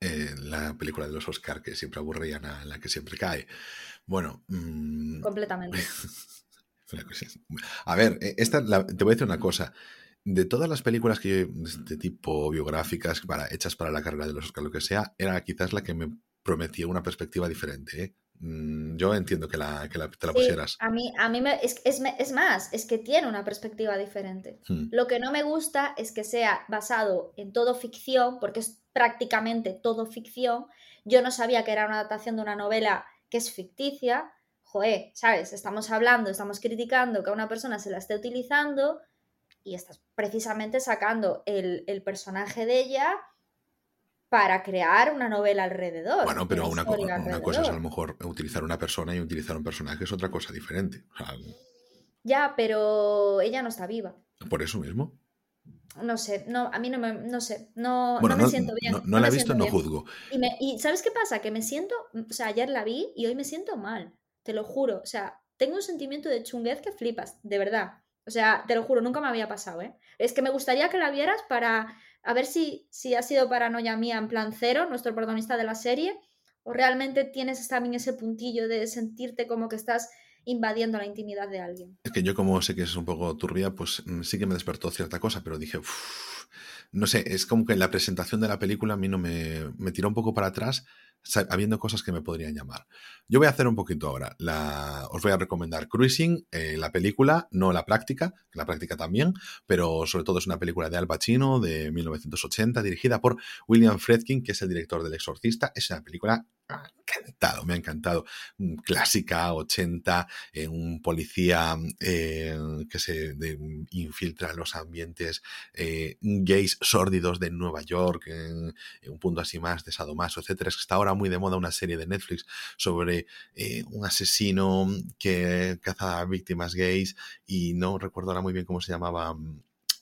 S1: Eh, la película de los Oscar que siempre aburrían a la que siempre cae. Bueno.
S2: Mm, Completamente.
S1: a ver, eh, esta, te voy a decir una cosa de todas las películas que de este tipo biográficas para, hechas para la carrera de los Oscar, lo que sea, era quizás la que me prometía una perspectiva diferente. ¿eh? Mm, yo entiendo que, la, que la, te la pusieras.
S2: A mí, a mí me, es, es, más, es que tiene una perspectiva diferente. Hmm. Lo que no me gusta es que sea basado en todo ficción, porque es prácticamente todo ficción. Yo no sabía que era una adaptación de una novela que es ficticia. Joder, ¿sabes? Estamos hablando, estamos criticando que a una persona se la esté utilizando y estás precisamente sacando el, personaje de ella para crear una novela alrededor.
S1: Bueno, pero una, cosa es a lo mejor utilizar una persona y utilizar un personaje es otra cosa diferente.
S2: ya, pero ella no está viva.
S1: Por eso mismo.
S2: No sé, no, a mí no me, no sé, no, me siento bien.
S1: No, la he visto, no juzgo.
S2: Y, y, ¿sabes qué pasa? Que me siento, o sea, ayer la vi y hoy me siento mal, te lo juro. O sea, tengo un sentimiento de chunguez que flipas, de verdad. O sea, te lo juro, nunca me había pasado, ¿eh? Es que me gustaría que la vieras para a ver si, si ha sido paranoia mía en plan cero, nuestro protagonista de la serie, o realmente tienes también ese puntillo de sentirte como que estás invadiendo la intimidad de alguien.
S1: Es que yo como sé que es un poco turbia, pues mm, sí que me despertó cierta cosa, pero dije, no sé, es como que la presentación de la película a mí no me, me tiró un poco para atrás habiendo cosas que me podrían llamar. Yo voy a hacer un poquito ahora. La, os voy a recomendar Cruising, eh, la película, no la práctica, la práctica también, pero sobre todo es una película de Al Pacino de 1980, dirigida por William Fredkin, que es el director del Exorcista. Es una película ha encantado, me ha encantado. Clásica, 80, eh, un policía eh, que se infiltra en los ambientes eh, gays sórdidos de Nueva York, en, un punto así más de sadomaso, etcétera. Es que está ahora muy de moda una serie de Netflix sobre un asesino que caza víctimas gays y no recuerdo ahora muy bien cómo se llamaba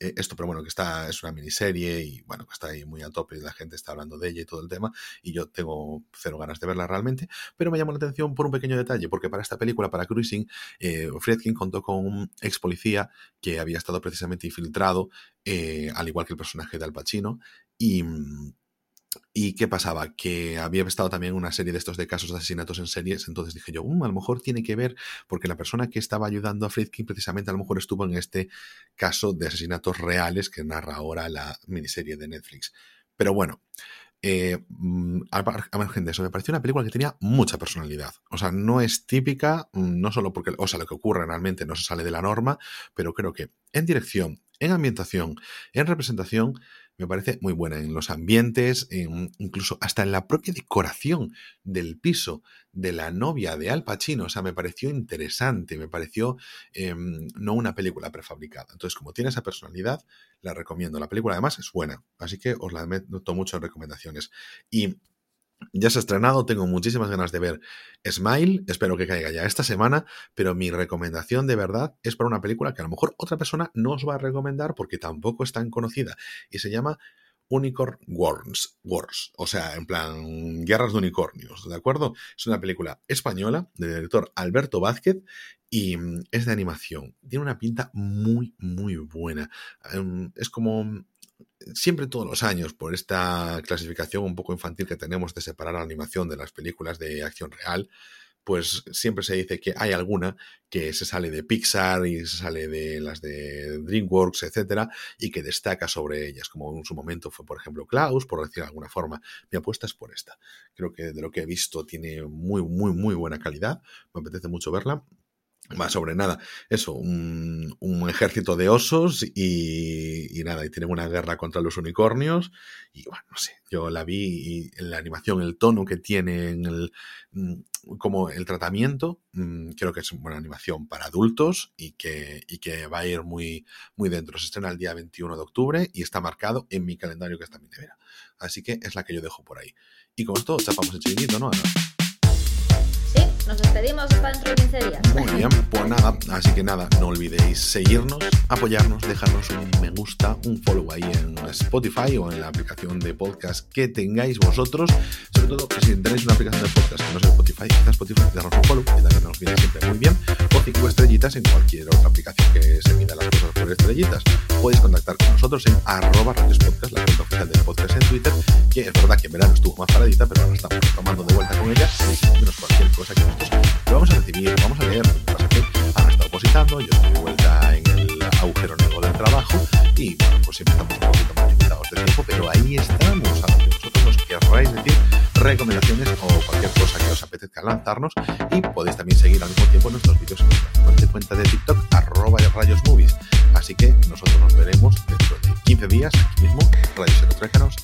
S1: eh, esto, pero bueno, que está, es una miniserie y bueno, que está ahí muy a tope y la gente está hablando de ella y todo el tema, y yo tengo cero ganas de verla realmente, pero me llamó la atención por un pequeño detalle, porque para esta película, para Cruising, eh, Friedkin contó con un ex policía que había estado precisamente infiltrado, eh, al igual que el personaje de Al Pacino, y mm, ¿Y qué pasaba? Que había estado también una serie de estos de casos de asesinatos en series, entonces dije yo, um, a lo mejor tiene que ver, porque la persona que estaba ayudando a Friedkin precisamente a lo mejor estuvo en este caso de asesinatos reales que narra ahora la miniserie de Netflix. Pero bueno, eh, mm, a margen de eso, me pareció una película que tenía mucha personalidad. O sea, no es típica, mm, no solo porque, o sea, lo que ocurre realmente no se sale de la norma, pero creo que en dirección, en ambientación, en representación, me parece muy buena en los ambientes, incluso hasta en la propia decoración del piso de la novia de Al Pacino. O sea, me pareció interesante, me pareció em, no una película prefabricada. Entonces, como tiene esa personalidad, la recomiendo. La película además es buena, así que os la meto mucho en recomendaciones. Y Ya se ha estrenado, tengo muchísimas ganas de ver Smile, espero que caiga ya esta semana, pero mi recomendación de verdad es para una película que a lo mejor otra persona no os va a recomendar porque tampoco es tan conocida y se llama Unicorn Wars, Wars, o sea, en plan guerras de unicornios, ¿de acuerdo? Es una película española del director Alberto Vázquez y mm, es de animación. Tiene una pinta muy, muy buena. Em, es como siempre todos los años, por esta clasificación un poco infantil que tenemos de separar la animación de las películas de acción real, pues siempre se dice que hay alguna que se sale de Pixar y se sale de las de DreamWorks, etcétera, y que destaca sobre ellas, como en su momento fue, por ejemplo, Klaus, por decir de alguna forma. Mi apuesta es por esta. Creo que de lo que he visto tiene muy, muy, muy buena calidad. Me apetece mucho verla va sobre nada, eso, un, ejército de osos y, nada, y tienen una guerra contra los unicornios y bueno, no sé, yo la vi y la animación, el tono que tiene, el, mm, como el tratamiento, mm, creo que es una animación para adultos y que, y que va a ir muy, muy dentro. Se estrena el día 21 de octubre y está marcado en mi calendario que está en mi nevera. Así que es la que yo dejo por ahí. Y con esto chapamos el chiringuito, ¿no?
S2: Nos despedimos hasta dentro de 15 días.
S1: Muy bien, pues nada, así que nada, no olvidéis seguirnos, apoyarnos, dejarnos un me gusta, un follow ahí en Spotify o en la aplicación de podcast que tengáis vosotros. Sobre todo, si tenéis una aplicación de podcast que no sea Spotify, quizás Spotify, darnos un follow, que también nos viene siempre muy bien, o cinco estrellitas en cualquier otra aplicación que se mida las cosas por estrellitas. Podéis contactar con nosotros en arroba podcast, la cuenta oficial del podcast en Twitter, que es verdad que en verano estuvo más paradita, pero ahora estamos tomando de vuelta con ella, menos cualquier cosa que lo vamos a recibir, vamos a leer. Lo que pasa es que han estado opositando, yo estoy de vuelta en el agujero negro del trabajo y bueno, pues siempre estamos un poquito más limitados de tiempo, pero ahí estamos, a lo que vosotros nos querráis decir, recomendaciones o cualquier cosa que os apetezca lanzarnos y podéis también seguir al mismo tiempo nuestros vídeos en nuestra cuenta de TikTok, arroba rayos movies. Así que nosotros nos veremos dentro de 15 días aquí mismo, Rayos Electrógenos